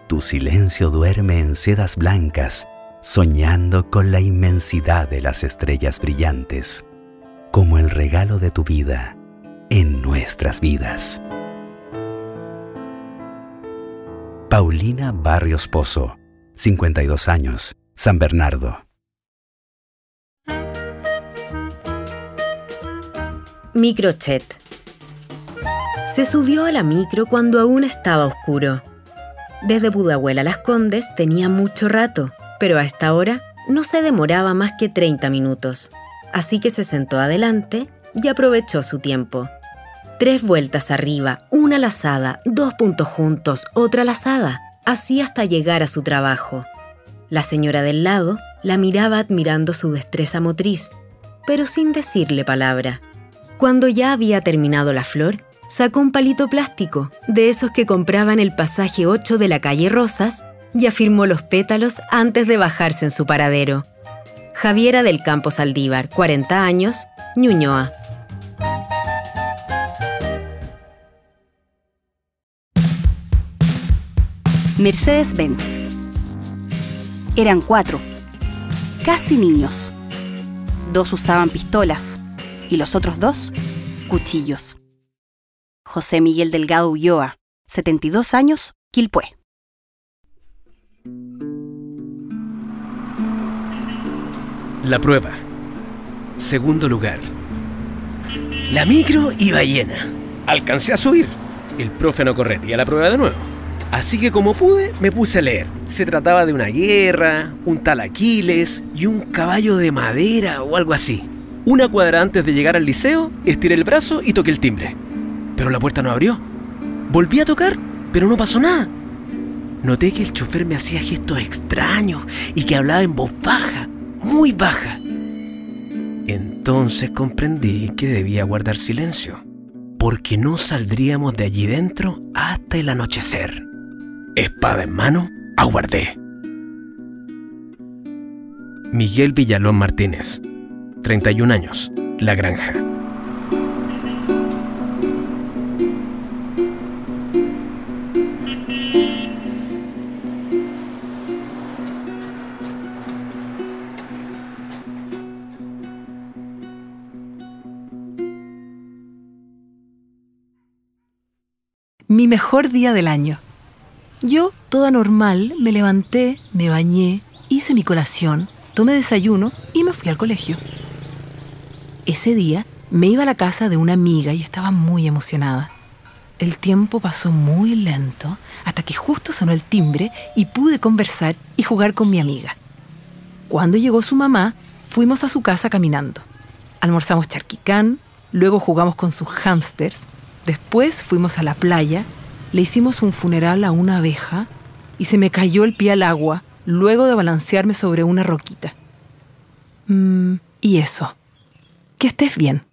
tu silencio duerme en sedas blancas, soñando con la inmensidad de las estrellas brillantes, como el regalo de tu vida en nuestras vidas. Paulina Barrios Pozo, 52 años, San Bernardo. Microchet. Se subió a la micro cuando aún estaba oscuro. Desde Budahuel a Las Condes tenía mucho rato, pero a esta hora no se demoraba más que 30 minutos. Así que se sentó adelante y aprovechó su tiempo. Tres vueltas arriba, una lazada, dos puntos juntos, otra lazada, así hasta llegar a su trabajo. La señora del lado la miraba admirando su destreza motriz, pero sin decirle palabra. Cuando ya había terminado la flor, sacó un palito plástico, de esos que compraba en el pasaje 8 de la calle Rosas, y afirmó los pétalos antes de bajarse en su paradero. Javiera del Campo Saldívar, 40 años, Ñuñoa. Mercedes-Benz. Eran cuatro, casi niños. Dos usaban pistolas y los otros dos, cuchillos. José Miguel Delgado Ulloa, 72 años, Quilpué. La prueba. Segundo lugar. La micro iba llena. Alcancé a subir. El profe no correría la prueba de nuevo. Así que como pude, me puse a leer. Se trataba de una guerra, un tal Aquiles y un caballo de madera o algo así. Una cuadra antes de llegar al liceo, estiré el brazo y toqué el timbre. Pero la puerta no abrió. Volví a tocar, pero no pasó nada. Noté que el chofer me hacía gestos extraños y que hablaba en voz baja, muy baja. Entonces comprendí que debía guardar silencio, porque no saldríamos de allí dentro hasta el anochecer. Espada en mano, aguardé. Miguel Villalón Martínez, 31 años, La Granja. Mi mejor día del año. Yo, toda normal, me levanté, me bañé, hice mi colación, tomé desayuno y me fui al colegio. Ese día me iba a la casa de una amiga y estaba muy emocionada. El tiempo pasó muy lento hasta que justo sonó el timbre y pude conversar y jugar con mi amiga. Cuando llegó su mamá, fuimos a su casa caminando. Almorzamos charquicán, luego jugamos con sus hámsters, después fuimos a la playa, le hicimos un funeral a una abeja y se me cayó el pie al agua luego de balancearme sobre una roquita. Mm, y eso. Que estés bien.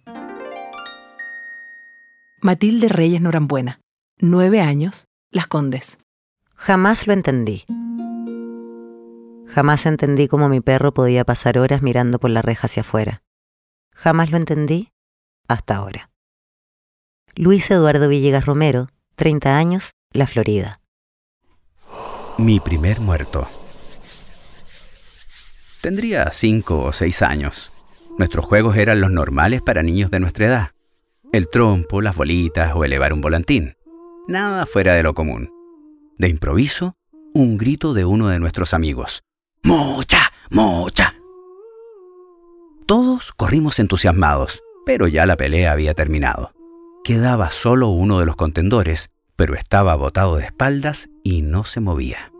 Matilde Reyes Norambuena, nueve años, Las Condes. Jamás lo entendí. Jamás entendí cómo mi perro podía pasar horas mirando por la reja hacia afuera. Jamás lo entendí hasta ahora. Luis Eduardo Villegas Romero, 30 años, La Florida. Mi primer muerto. Tendría cinco o seis años. Nuestros juegos eran los normales para niños de nuestra edad. El trompo, las bolitas o elevar un volantín. Nada fuera de lo común. De improviso, un grito de uno de nuestros amigos. ¡Mucha! ¡Mucha! Todos corrimos entusiasmados, pero ya la pelea había terminado. Quedaba solo uno de los contendores, pero estaba botado de espaldas y no se movía.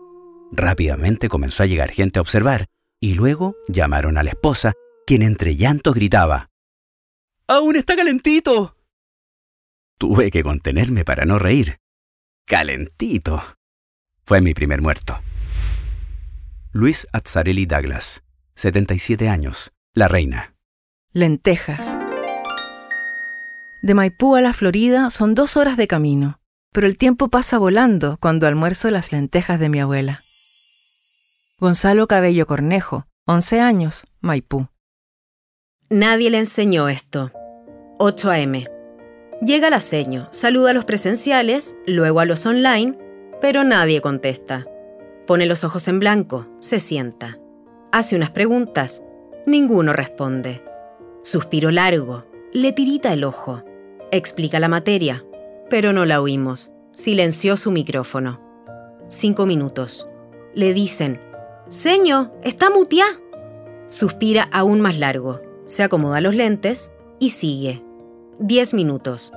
Rápidamente comenzó a llegar gente a observar, y luego llamaron a la esposa, quien entre llantos gritaba, ¡Aún está calentito! Tuve que contenerme para no reír. ¡Calentito! Fue mi primer muerto. Luis Azzarelli Douglas, 77 años, La Reina. Lentejas. De Maipú a la Florida son dos horas de camino, pero el tiempo pasa volando cuando almuerzo las lentejas de mi abuela. Gonzalo Cabello Cornejo, 11 años, Maipú. Nadie le enseñó esto. 8 a.m. Llega la seño, saluda a los presenciales, luego a los online, pero nadie contesta. Pone los ojos en blanco, se sienta. Hace unas preguntas, ninguno responde. Suspiro largo, le tirita el ojo. Explica la materia, pero no la oímos. Silenció su micrófono. Cinco minutos. Le dicen, Seño, está mutia. Suspira aún más largo, se acomoda los lentes y sigue. Diez minutos.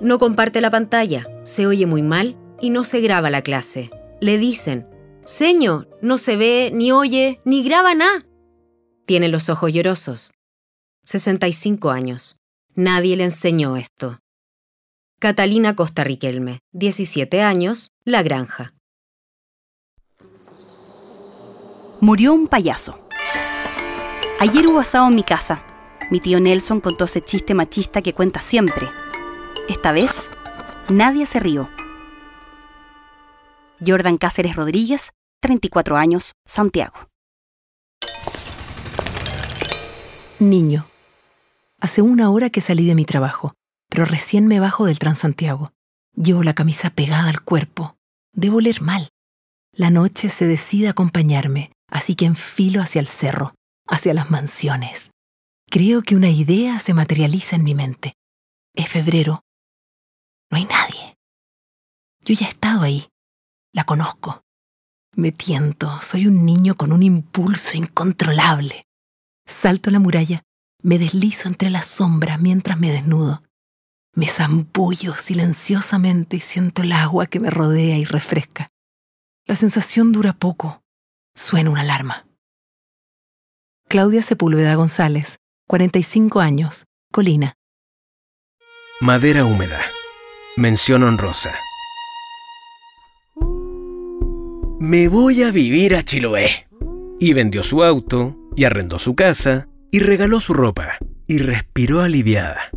No comparte la pantalla, se oye muy mal y no se graba la clase. Le dicen, Seño, no se ve, ni oye, ni graba nada. Tiene los ojos llorosos. 65 años. Nadie le enseñó esto. Catalina Costa Riquelme, 17 años, La Granja. Murió un payaso. Ayer hubo asado en mi casa. Mi tío Nelson contó ese chiste machista que cuenta siempre. Esta vez, nadie se rió. Jordan Cáceres Rodríguez, 34 años, Santiago. Niño. Hace una hora que salí de mi trabajo, pero recién me bajo del Transantiago. Llevo la camisa pegada al cuerpo. Debo oler mal. la noche se decide a acompañarme, así que enfilo hacia el cerro, hacia las mansiones. Creo que una idea se materializa en mi mente. Es febrero. No hay nadie. Yo ya he estado ahí. La conozco. Me tiento. Soy un niño con un impulso incontrolable. Salto la muralla. Me deslizo entre las sombras mientras me desnudo. Me zambullo silenciosamente y siento el agua que me rodea y refresca. La sensación dura poco. Suena una alarma. Claudia Sepúlveda González, 45 años, Colina. Madera húmeda. Mención honrosa. Me voy a vivir a Chiloé. Y vendió su auto, y arrendó su casa, y regaló su ropa, y respiró aliviada.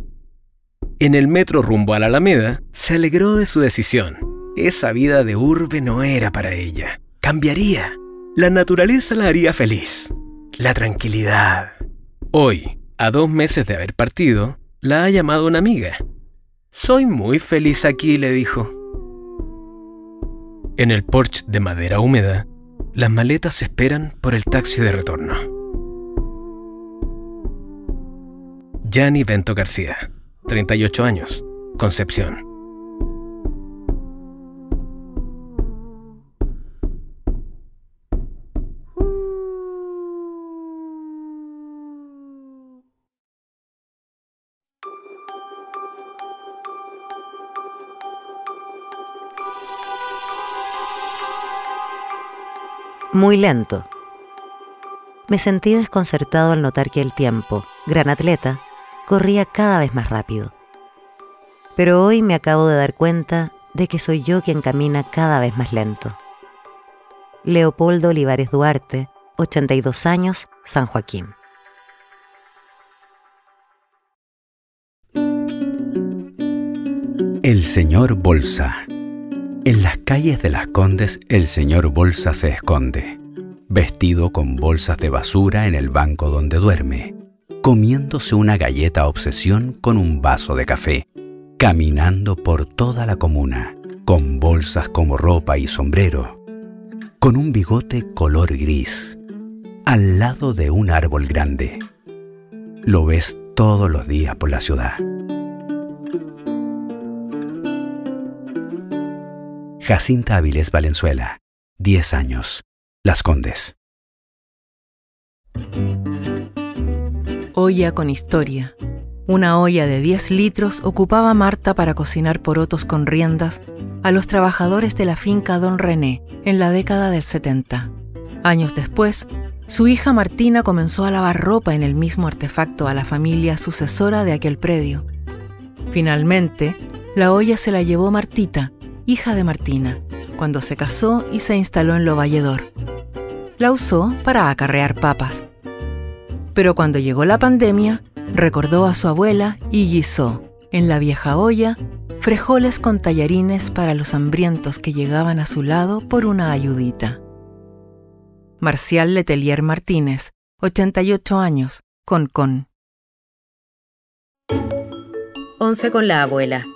En el metro rumbo a la Alameda, se alegró de su decisión. Esa vida de urbe no era para ella. Cambiaría. La naturaleza la haría feliz. La tranquilidad. Hoy, a dos meses de haber partido, la ha llamado una amiga. Soy muy feliz aquí, le dijo. En el porche de madera húmeda, las maletas esperan por el taxi de retorno. Yanni Bento García, 38 años, Concepción. Muy lento. Me sentí desconcertado al notar que el tiempo, gran atleta, corría cada vez más rápido. Pero hoy me acabo de dar cuenta de que soy yo quien camina cada vez más lento. Leopoldo Olivares Duarte, 82 años, San Joaquín. El señor Bolsa. En las calles de las Condes el señor Bolsa se esconde, vestido con bolsas de basura en el banco donde duerme, comiéndose una galleta obsesión con un vaso de café, caminando por toda la comuna, con bolsas como ropa y sombrero, con un bigote color gris, al lado de un árbol grande. Lo ves todos los días por la ciudad. Jacinta Avilés Valenzuela, 10 años. Las Condes. Olla con historia. Una olla de 10 litros ocupaba Marta para cocinar porotos con riendas a los trabajadores de la finca Don René en la década del 70. Años después, su hija Martina comenzó a lavar ropa en el mismo artefacto a la familia sucesora de aquel predio. Finalmente, la olla se la llevó Martita, hija de Martina, cuando se casó y se instaló en Lo Valledor. La usó para acarrear papas. Pero cuando llegó la pandemia, recordó a su abuela y guisó, en la vieja olla, frejoles con tallarines para los hambrientos que llegaban a su lado por una ayudita. Marcial Letelier Martínez, 88 años, con con. 11 con la abuela.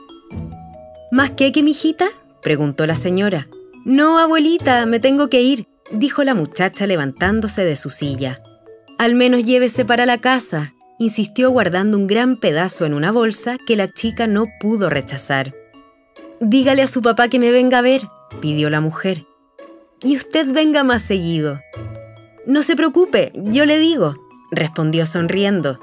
¿Más qué que mijita? preguntó la señora. No, abuelita, me tengo que ir, dijo la muchacha levantándose de su silla. Al menos llévese para la casa, insistió guardando un gran pedazo en una bolsa que la chica no pudo rechazar. Dígale a su papá que me venga a ver, pidió la mujer. Y usted venga más seguido. No se preocupe, yo le digo, respondió sonriendo.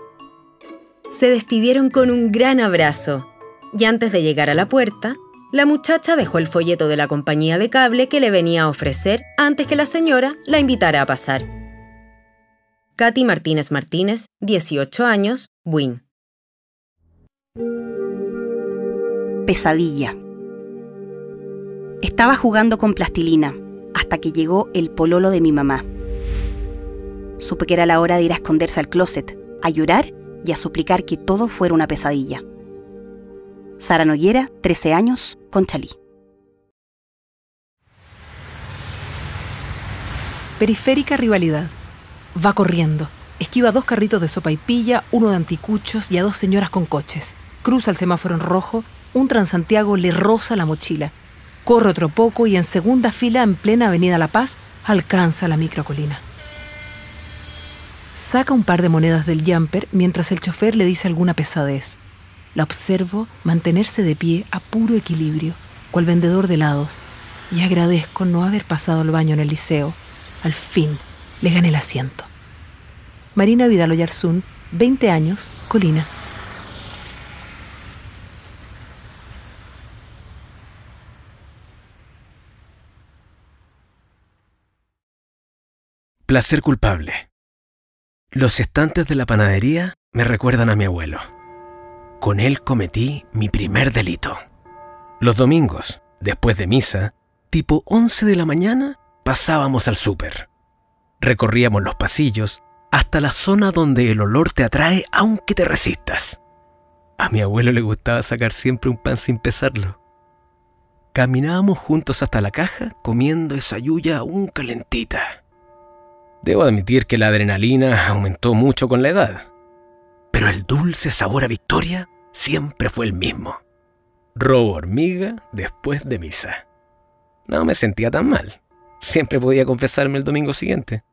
Se despidieron con un gran abrazo y antes de llegar a la puerta, la muchacha dejó el folleto de la compañía de cable que le venía a ofrecer antes que la señora la invitara a pasar. Katy Martínez Martínez, 18 años, Win. Pesadilla. Estaba jugando con plastilina hasta que llegó el pololo de mi mamá. Supe que era la hora de ir a esconderse al closet, a llorar y a suplicar que todo fuera una pesadilla. Sara Noguera, 13 años, Conchalí. Periférica rivalidad. Va corriendo. Esquiva dos carritos de sopa y pilla, uno de anticuchos y a dos señoras con coches. Cruza el semáforo en rojo, un Transantiago le roza la mochila. Corre otro poco y en segunda fila, en plena Avenida La Paz, alcanza la microcolina. Saca un par de monedas del jumper mientras el chofer le dice alguna pesadez. La observo mantenerse de pie a puro equilibrio, cual vendedor de helados, y agradezco no haber pasado el baño en el liceo. Al fin, le gané el asiento. Marina Vidal Oyarzún, 20 años, Colina. Placer culpable. Los estantes de la panadería me recuerdan a mi abuelo. Con él cometí mi primer delito. Los domingos, después de misa, tipo 11 de la mañana, pasábamos al súper. Recorríamos los pasillos hasta la zona donde el olor te atrae aunque te resistas. A mi abuelo le gustaba sacar siempre un pan sin pesarlo. Caminábamos juntos hasta la caja comiendo esa yuya aún calentita. Debo admitir que la adrenalina aumentó mucho con la edad, pero el dulce sabor a victoria siempre fue el mismo. Robo hormiga después de misa. No me sentía tan mal. Siempre podía confesarme el domingo siguiente.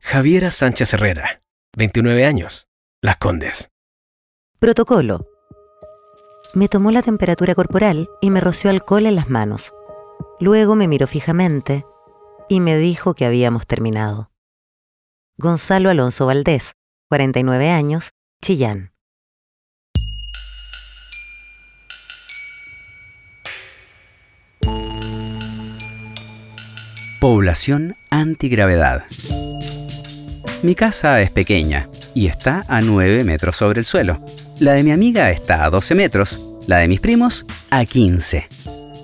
Javiera Sánchez Herrera, 29 años, Las Condes. Protocolo. Me tomó la temperatura corporal y me roció alcohol en las manos. Luego me miró fijamente y me dijo que habíamos terminado. Gonzalo Alonso Valdés, 49 años, Chillán. Población antigravedad. Mi casa es pequeña y está a 9 metros sobre el suelo. La de mi amiga está a 12 metros, la de mis primos a 15.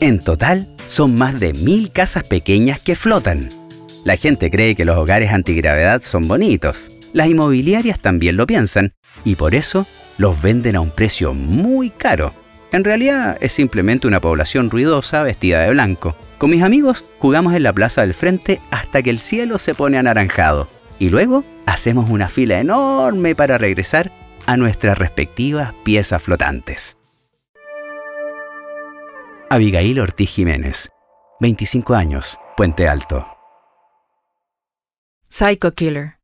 En total, son más de mil casas pequeñas que flotan. La gente cree que los hogares antigravedad son bonitos. Las inmobiliarias también lo piensan y por eso los venden a un precio muy caro. En realidad es simplemente una población ruidosa vestida de blanco. Con mis amigos jugamos en la plaza del frente hasta que el cielo se pone anaranjado y luego hacemos una fila enorme para regresar a nuestras respectivas piezas flotantes. Abigail Ortiz Jiménez, 25 años, Puente Alto. Psycho Killer.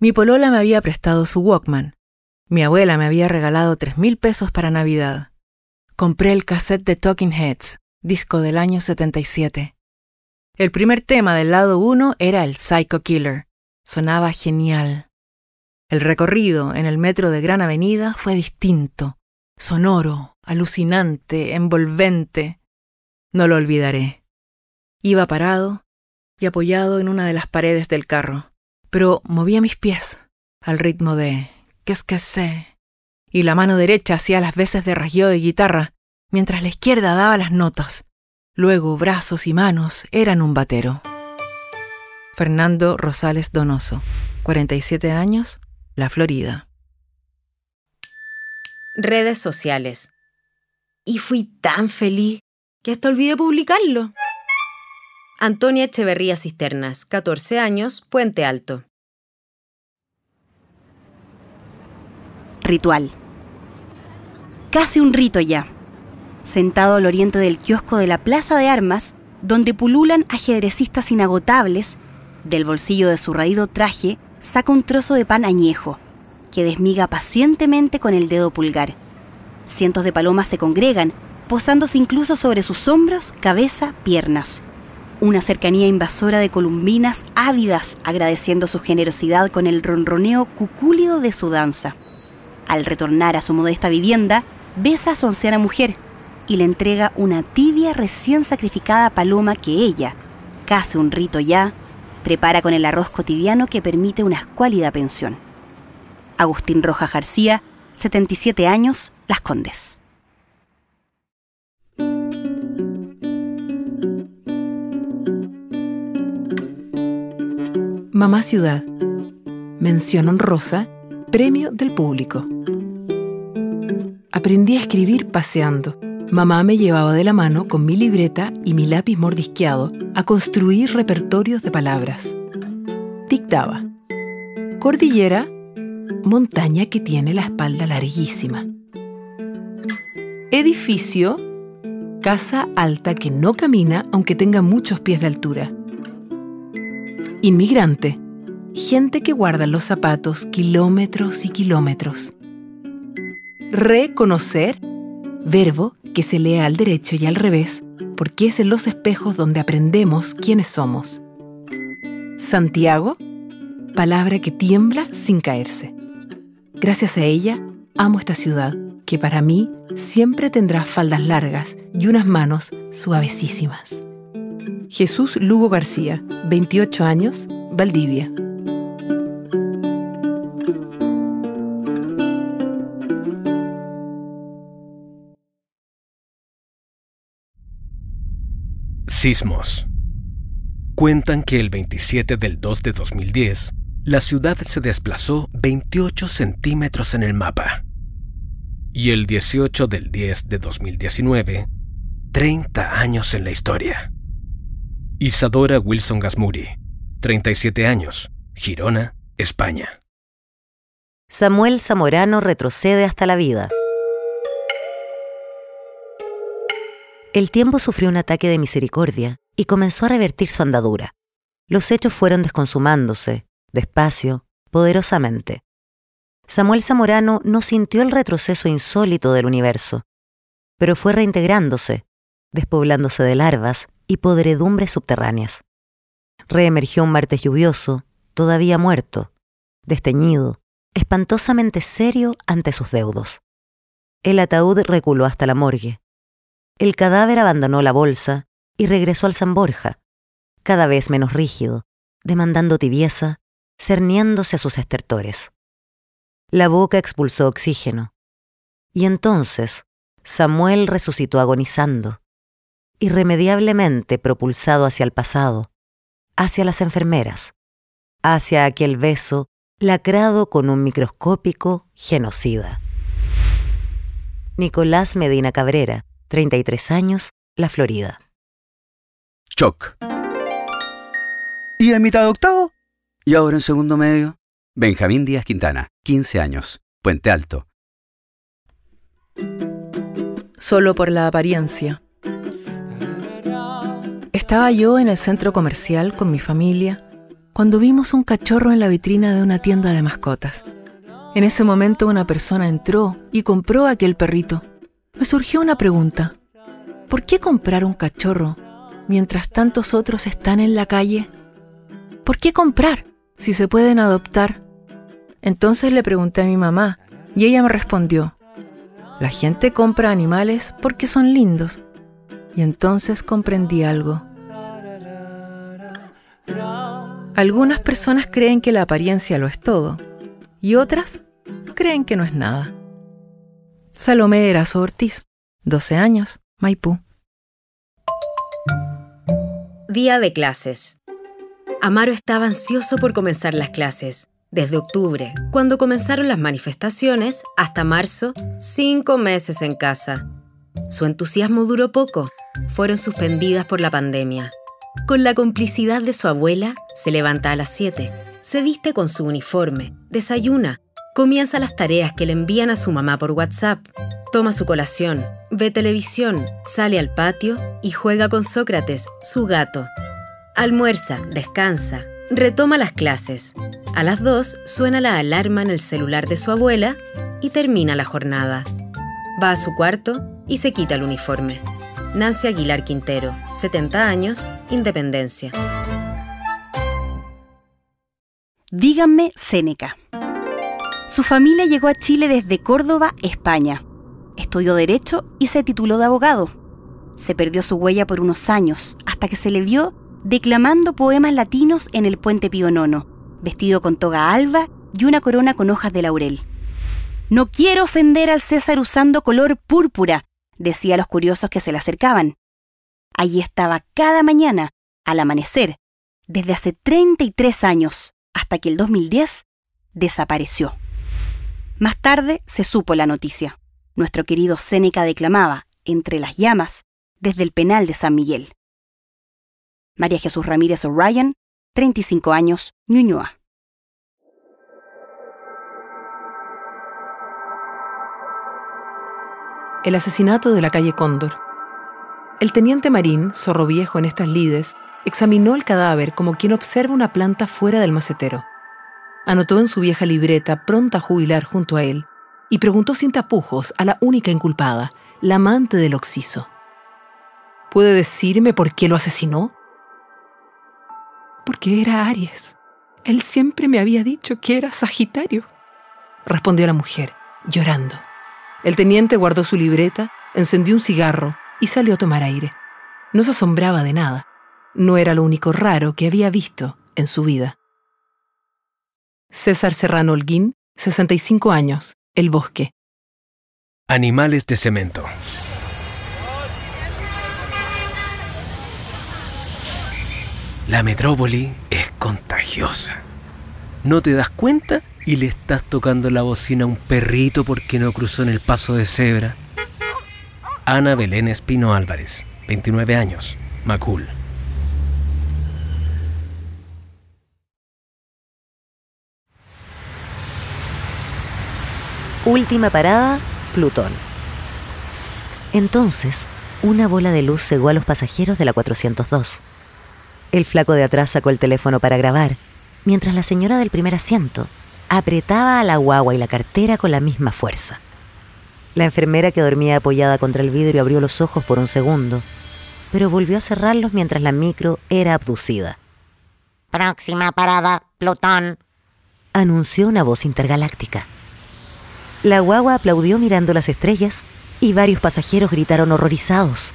Mi polola me había prestado su Walkman. Mi abuela me había regalado tres mil pesos para Navidad. Compré el cassette de Talking Heads, disco del año 77. El primer tema del lado 1 era el Psycho Killer. Sonaba genial. El recorrido en el metro de Gran Avenida fue distinto, sonoro, alucinante, envolvente. No lo olvidaré. Iba parado, y apoyado en una de las paredes del carro, pero movía mis pies al ritmo de ¿qué es que sé? Y la mano derecha hacía las veces de rasgueo de guitarra, mientras la izquierda daba las notas. Luego brazos y manos eran un batero. Fernando Rosales Donoso, 47 años, La Florida. Redes sociales. Y fui tan feliz que hasta olvidé publicarlo. Antonia Echeverría Cisternas, 14 años, Puente Alto. Ritual. Casi un rito ya. Sentado al oriente del kiosco de la Plaza de Armas, donde pululan ajedrecistas inagotables, del bolsillo de su raído traje saca un trozo de pan añejo, que desmiga pacientemente con el dedo pulgar. Cientos de palomas se congregan, posándose incluso sobre sus hombros, cabeza, piernas una cercanía invasora de columbinas ávidas agradeciendo su generosidad con el ronroneo cucúlido de su danza. Al retornar a su modesta vivienda, besa a su anciana mujer y le entrega una tibia recién sacrificada paloma que ella, casi un rito ya, prepara con el arroz cotidiano que permite una escuálida pensión. Agustín Roja García, 77 años, Las Condes. Mamá Ciudad. Mención honrosa, premio del público. Aprendí a escribir paseando. Mamá me llevaba de la mano con mi libreta y mi lápiz mordisqueado a construir repertorios de palabras. Dictaba. Cordillera, montaña que tiene la espalda larguísima. Edificio, Casa alta que no camina aunque tenga muchos pies de altura. Inmigrante. Gente que guarda los zapatos kilómetros y kilómetros. Reconocer. Verbo que se lee al derecho y al revés porque es en los espejos donde aprendemos quiénes somos. Santiago. Palabra que tiembla sin caerse. Gracias a ella, amo esta ciudad, que para mí siempre tendrá faldas largas y unas manos suavecísimas. Jesús Lugo García, 28 años, Valdivia. Sismos. Cuentan que el 27 del 2 de 2010, la ciudad se desplazó 28 centímetros en el mapa. Y el 18 del 10 de 2019, 30 años en la historia. Isadora Wilson Gasmuri, 37 años, Girona, España. Samuel Zamorano retrocede hasta la vida. El tiempo sufrió un ataque de misericordia y comenzó a revertir su andadura. Los hechos fueron desconsumándose, despacio, poderosamente. Samuel Zamorano no sintió el retroceso insólito del universo, pero fue reintegrándose, despoblándose de larvas y podredumbres subterráneas. Reemergió un martes lluvioso, todavía muerto, desteñido, espantosamente serio ante sus deudos. El ataúd reculó hasta la morgue. El cadáver abandonó la bolsa y regresó al San Borja, cada vez menos rígido, demandando tibieza, cerniéndose a sus estertores. La boca expulsó oxígeno. Y entonces Samuel resucitó agonizando, irremediablemente propulsado hacia el pasado, hacia las enfermeras, hacia aquel beso lacrado con un microscópico genocida. Nicolás Medina Cabrera, 33 años, La Florida. Choc. Y en mitad de octavo, y ahora en segundo medio, Benjamín Díaz Quintana, 15 años, Puente Alto. Solo por la apariencia. Estaba yo en el centro comercial con mi familia cuando vimos un cachorro en la vitrina de una tienda de mascotas. En ese momento una persona entró y compró aquel perrito. Me surgió una pregunta. ¿Por qué comprar un cachorro mientras tantos otros están en la calle? ¿Por qué comprar si se pueden adoptar? Entonces le pregunté a mi mamá y ella me respondió, la gente compra animales porque son lindos. Y entonces comprendí algo. Algunas personas creen que la apariencia lo es todo y otras creen que no es nada. Salomé Erazo Ortiz, 12 años, Maipú. Día de clases. Amaro estaba ansioso por comenzar las clases. Desde octubre, cuando comenzaron las manifestaciones, hasta marzo, cinco meses en casa. Su entusiasmo duró poco. Fueron suspendidas por la pandemia. Con la complicidad de su abuela, se levanta a las 7, se viste con su uniforme, desayuna, comienza las tareas que le envían a su mamá por WhatsApp, toma su colación, ve televisión, sale al patio y juega con Sócrates, su gato. Almuerza, descansa, retoma las clases. A las 2 suena la alarma en el celular de su abuela y termina la jornada. Va a su cuarto y se quita el uniforme. Nancy Aguilar Quintero, 70 años, Independencia. Díganme Séneca. Su familia llegó a Chile desde Córdoba, España. Estudió Derecho y se tituló de abogado. Se perdió su huella por unos años hasta que se le vio declamando poemas latinos en el puente Pío IX, vestido con toga alba y una corona con hojas de laurel. No quiero ofender al César usando color púrpura, decía a los curiosos que se le acercaban. Allí estaba cada mañana, al amanecer, desde hace 33 años, hasta que el 2010 desapareció. Más tarde se supo la noticia. Nuestro querido Séneca declamaba, entre las llamas, desde el penal de San Miguel. María Jesús Ramírez O'Ryan, 35 años, Ñuñoa. El asesinato de la calle Cóndor. El teniente marín, zorro viejo en estas lides, examinó el cadáver como quien observa una planta fuera del macetero. Anotó en su vieja libreta, pronta a jubilar junto a él, y preguntó sin tapujos a la única inculpada, la amante del Oxiso. ¿Puede decirme por qué lo asesinó? Porque era Aries. Él siempre me había dicho que era Sagitario, respondió la mujer, llorando. El teniente guardó su libreta, encendió un cigarro y salió a tomar aire. No se asombraba de nada. No era lo único raro que había visto en su vida. César Serrano Holguín, 65 años, El Bosque. Animales de cemento. La metrópoli es contagiosa. No te das cuenta y le estás tocando la bocina a un perrito porque no cruzó en el paso de cebra. Ana Belén Espino Álvarez, 29 años, Macul. Última parada, Plutón. Entonces, una bola de luz cegó a los pasajeros de la 402. El flaco de atrás sacó el teléfono para grabar, mientras la señora del primer asiento apretaba a la guagua y la cartera con la misma fuerza. La enfermera que dormía apoyada contra el vidrio abrió los ojos por un segundo, pero volvió a cerrarlos mientras la micro era abducida. Próxima parada, Plutón, anunció una voz intergaláctica. La guagua aplaudió mirando las estrellas y varios pasajeros gritaron horrorizados,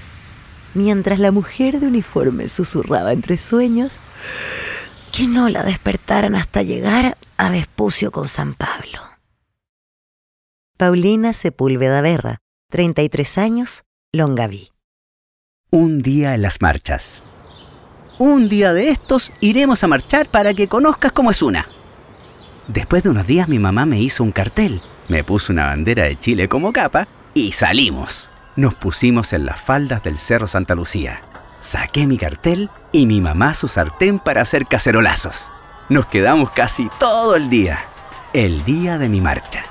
mientras la mujer de uniforme susurraba entre sueños que no la despertaran hasta llegar a Vespucio con San Pablo. Paulina Sepúlveda Berra, 33 años, Longaví. Un día en las marchas. Un día de estos iremos a marchar para que conozcas cómo es una. Después de unos días mi mamá me hizo un cartel, me puso una bandera de Chile como capa y salimos. Nos pusimos en las faldas del Cerro Santa Lucía. Saqué mi cartel y mi mamá su sartén para hacer cacerolazos. Nos quedamos casi todo el día. El día de mi marcha.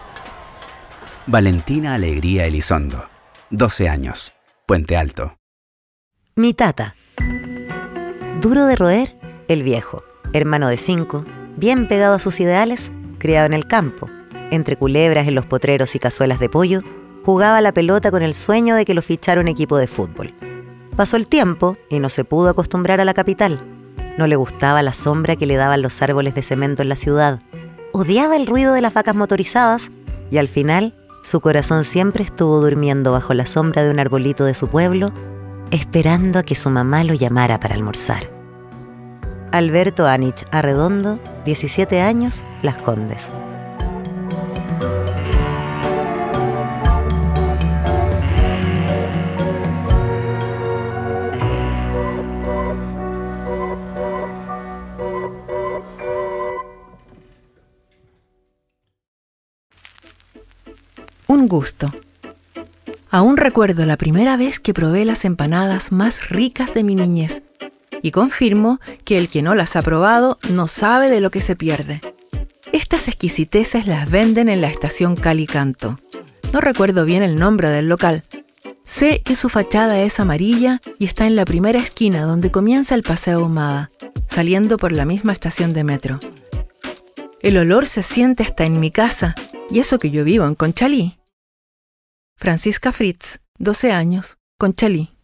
Valentina Alegría Elizondo, 12 años, Puente Alto. Mi tata. Duro de roer, el viejo, hermano de cinco, bien pegado a sus ideales, criado en el campo, entre culebras en los potreros y cazuelas de pollo, jugaba la pelota con el sueño de que lo fichara un equipo de fútbol. Pasó el tiempo y no se pudo acostumbrar a la capital. No le gustaba la sombra que le daban los árboles de cemento en la ciudad. Odiaba el ruido de las vacas motorizadas y al final su corazón siempre estuvo durmiendo bajo la sombra de un arbolito de su pueblo, esperando a que su mamá lo llamara para almorzar. Alberto Anich Arredondo, 17 años, Las Condes. Un gusto. Aún recuerdo la primera vez que probé las empanadas más ricas de mi niñez y confirmo que el que no las ha probado no sabe de lo que se pierde. Estas exquisiteces las venden en la estación Calicanto. No recuerdo bien el nombre del local. Sé que su fachada es amarilla y está en la primera esquina donde comienza el Paseo Humada, saliendo por la misma estación de metro. El olor se siente hasta en mi casa, y eso que yo vivo en Conchalí. Francisca Fritz, 12 años, Conchalí.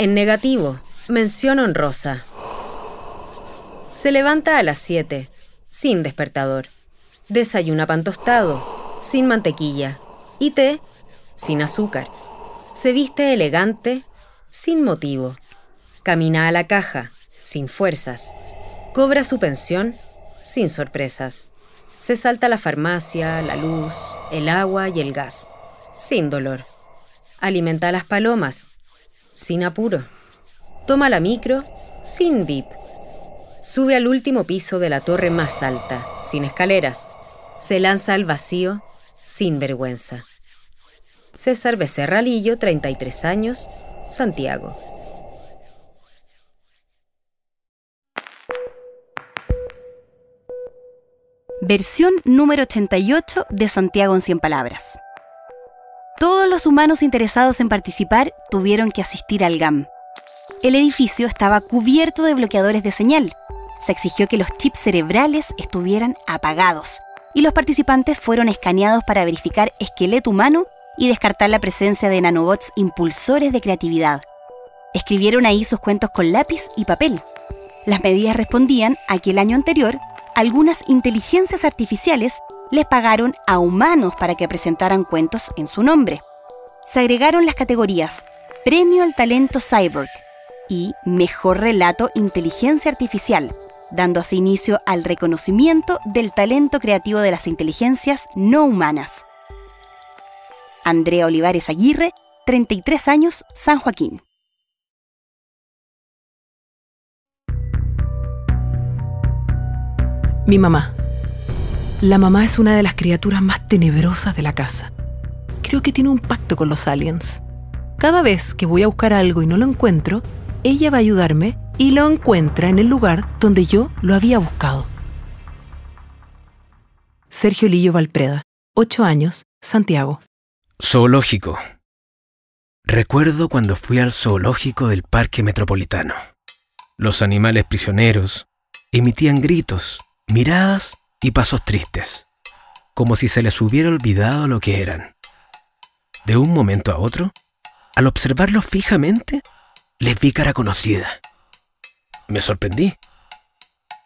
En negativo, mención honrosa. Se levanta a las 7, sin despertador. Desayuna pan tostado, sin mantequilla. Y té, sin azúcar. Se viste elegante, sin motivo. Camina a la caja, sin fuerzas. Cobra su pensión, sin sorpresas. Se salta la farmacia, la luz, el agua y el gas, sin dolor. Alimenta a las palomas, sin apuro. Toma la micro, sin VIP. Sube al último piso de la torre más alta, sin escaleras. Se lanza al vacío, sin vergüenza. César Becerra Lillo, 33 años, Santiago. versión número 88 de Santiago en 100 palabras. Todos los humanos interesados en participar tuvieron que asistir al GAM. El edificio estaba cubierto de bloqueadores de señal. Se exigió que los chips cerebrales estuvieran apagados y los participantes fueron escaneados para verificar esqueleto humano y descartar la presencia de nanobots impulsores de creatividad. Escribieron ahí sus cuentos con lápiz y papel. Las medidas respondían a que el año anterior algunas inteligencias artificiales les pagaron a humanos para que presentaran cuentos en su nombre. Se agregaron las categorías Premio al Talento Cyborg y Mejor Relato Inteligencia Artificial, dando así inicio al reconocimiento del talento creativo de las inteligencias no humanas. Andrea Olivares Aguirre, 33 años, San Joaquín. Mi mamá. La mamá es una de las criaturas más tenebrosas de la casa. Creo que tiene un pacto con los aliens. Cada vez que voy a buscar algo y no lo encuentro, ella va a ayudarme y lo encuentra en el lugar donde yo lo había buscado. Sergio Lillo Valpreda, 8 años, Santiago. Zoológico. Recuerdo cuando fui al zoológico del Parque Metropolitano. Los animales prisioneros emitían gritos, miradas y pasos tristes, como si se les hubiera olvidado lo que eran. De un momento a otro, al observarlos fijamente, les vi cara conocida. Me sorprendí.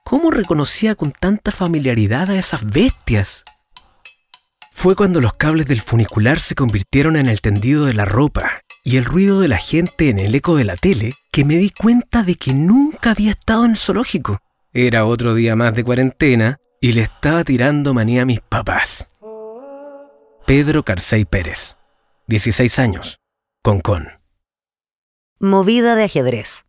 ¿Cómo reconocía con tanta familiaridad a esas bestias? Fue cuando los cables del funicular se convirtieron en el tendido de la ropa y el ruido de la gente en el eco de la tele que me di cuenta de que nunca había estado en el zoológico. Era otro día más de cuarentena y le estaba tirando manía a mis papás. Pedro Carcey Pérez, 16 años, Concón. Movida de ajedrez.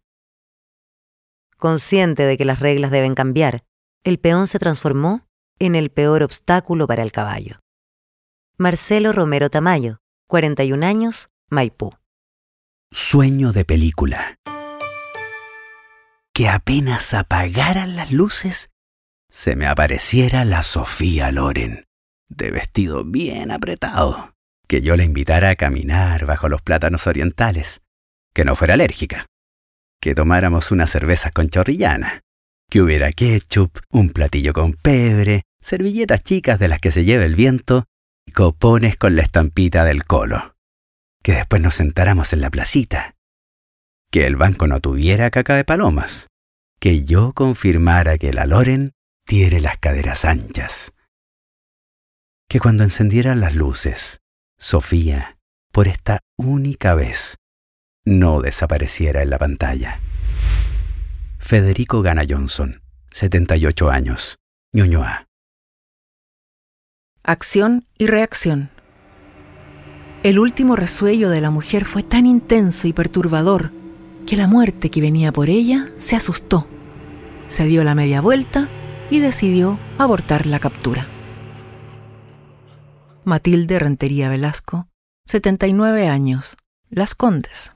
Consciente de que las reglas deben cambiar, el peón se transformó en el peor obstáculo para el caballo. Marcelo Romero Tamayo, 41 años, Maipú. Sueño de película. Que apenas apagaran las luces, se me apareciera la Sofía Loren, de vestido bien apretado, que yo la invitara a caminar bajo los plátanos orientales, que no fuera alérgica, que tomáramos unas cervezas con chorrillana, que hubiera ketchup, un platillo con pebre, servilletas chicas de las que se lleva el viento y copones con la estampita del colo. Que después nos sentáramos en la placita. Que el banco no tuviera caca de palomas. Que yo confirmara que la Loren tiene las caderas anchas. Que cuando encendieran las luces, Sofía, por esta única vez, no desapareciera en la pantalla. Federico Gana Johnson, 78 años, Ñuñoa. Acción y reacción. El último resuello de la mujer fue tan intenso y perturbador que la muerte que venía por ella se asustó. Se dio la media vuelta y decidió abortar la captura. Matilde Rentería Velasco, 79 años, Las Condes.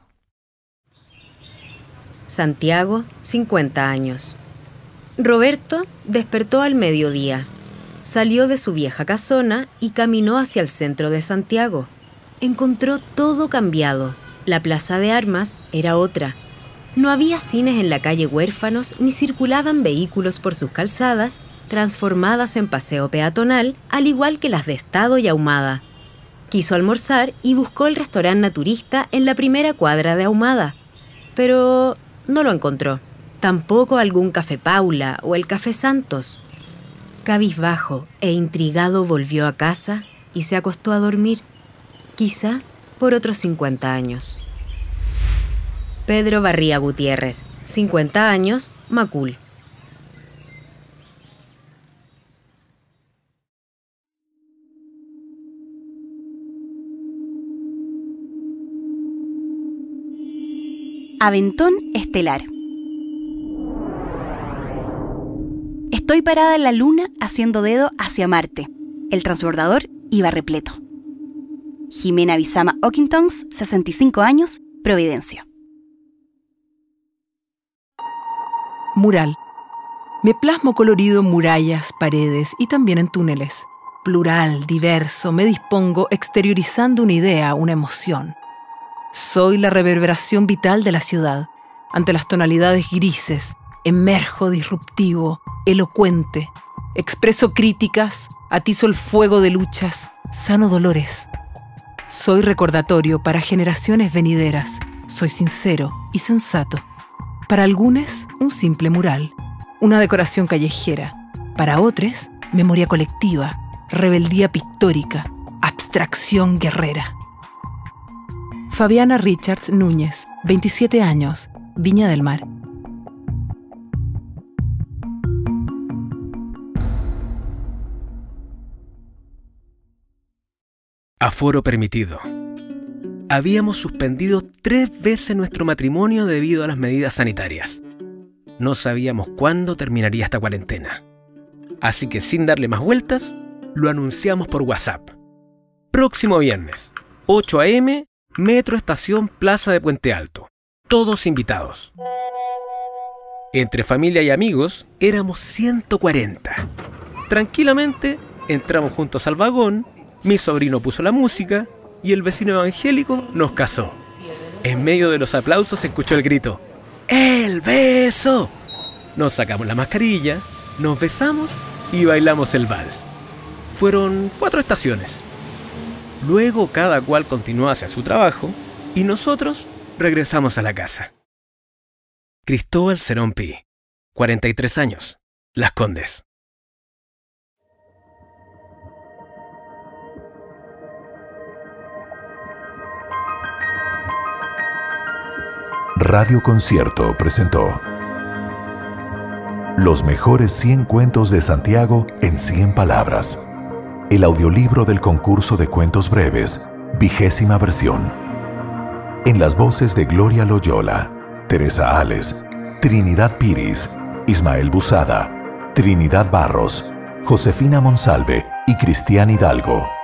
Santiago, 50 años. Roberto despertó al mediodía. Salió de su vieja casona y caminó hacia el centro de Santiago. Encontró todo cambiado. La plaza de armas era otra. No había cines en la calle Huérfanos ni circulaban vehículos por sus calzadas, transformadas en paseo peatonal, al igual que las de Estado y Ahumada. Quiso almorzar y buscó el restaurante naturista en la primera cuadra de Ahumada, pero no lo encontró. Tampoco algún Café Paula o el Café Santos. Cabizbajo e intrigado volvió a casa y se acostó a dormir, quizá por otros 50 años. Pedro Barría Gutiérrez, 50 años, Macul. Aventón Estelar. Estoy parada en la luna haciendo dedo hacia Marte. El transbordador iba repleto. Jimena Bizama Ockingtons, 65 años, Providencia. Mural. Me plasmo colorido en murallas, paredes y también en túneles. Plural, diverso, me dispongo exteriorizando una idea, una emoción. Soy la reverberación vital de la ciudad. Ante las tonalidades grises, emerjo disruptivo, elocuente. Expreso críticas, atizo el fuego de luchas, sano dolores. Soy recordatorio para generaciones venideras. Soy sincero y sensato. Para algunos, un simple mural una decoración callejera. Para otros, memoria colectiva, rebeldía pictórica, abstracción guerrera. Fabiana Richards Núñez, 27 años, Viña del Mar. Aforo permitido. Habíamos suspendido tres veces nuestro matrimonio debido a las medidas sanitarias no sabíamos cuándo terminaría esta cuarentena. Así que sin darle más vueltas, lo anunciamos por WhatsApp. Próximo viernes, 8 a.m., Metro Estación Plaza de Puente Alto. Todos invitados. Entre familia y amigos éramos 140. Tranquilamente entramos juntos al vagón, mi sobrino puso la música y el vecino evangélico nos casó. En medio de los aplausos se escuchó el grito, ¡El beso! Nos sacamos la mascarilla, nos besamos y bailamos el vals. Fueron cuatro estaciones. Luego cada cual continuó hacia su trabajo y nosotros regresamos a la casa. Cristóbal Cerón Pi, 43 años, Las Condes. Radio Concierto presentó Los mejores 100 cuentos de Santiago en 100 palabras. El audiolibro del concurso de cuentos breves, vigésima versión. En las voces de Gloria Loyola, Teresa Ales, Trinidad Piris, Ismael Busada, Trinidad Barros, Josefina Monsalve y Cristian Hidalgo.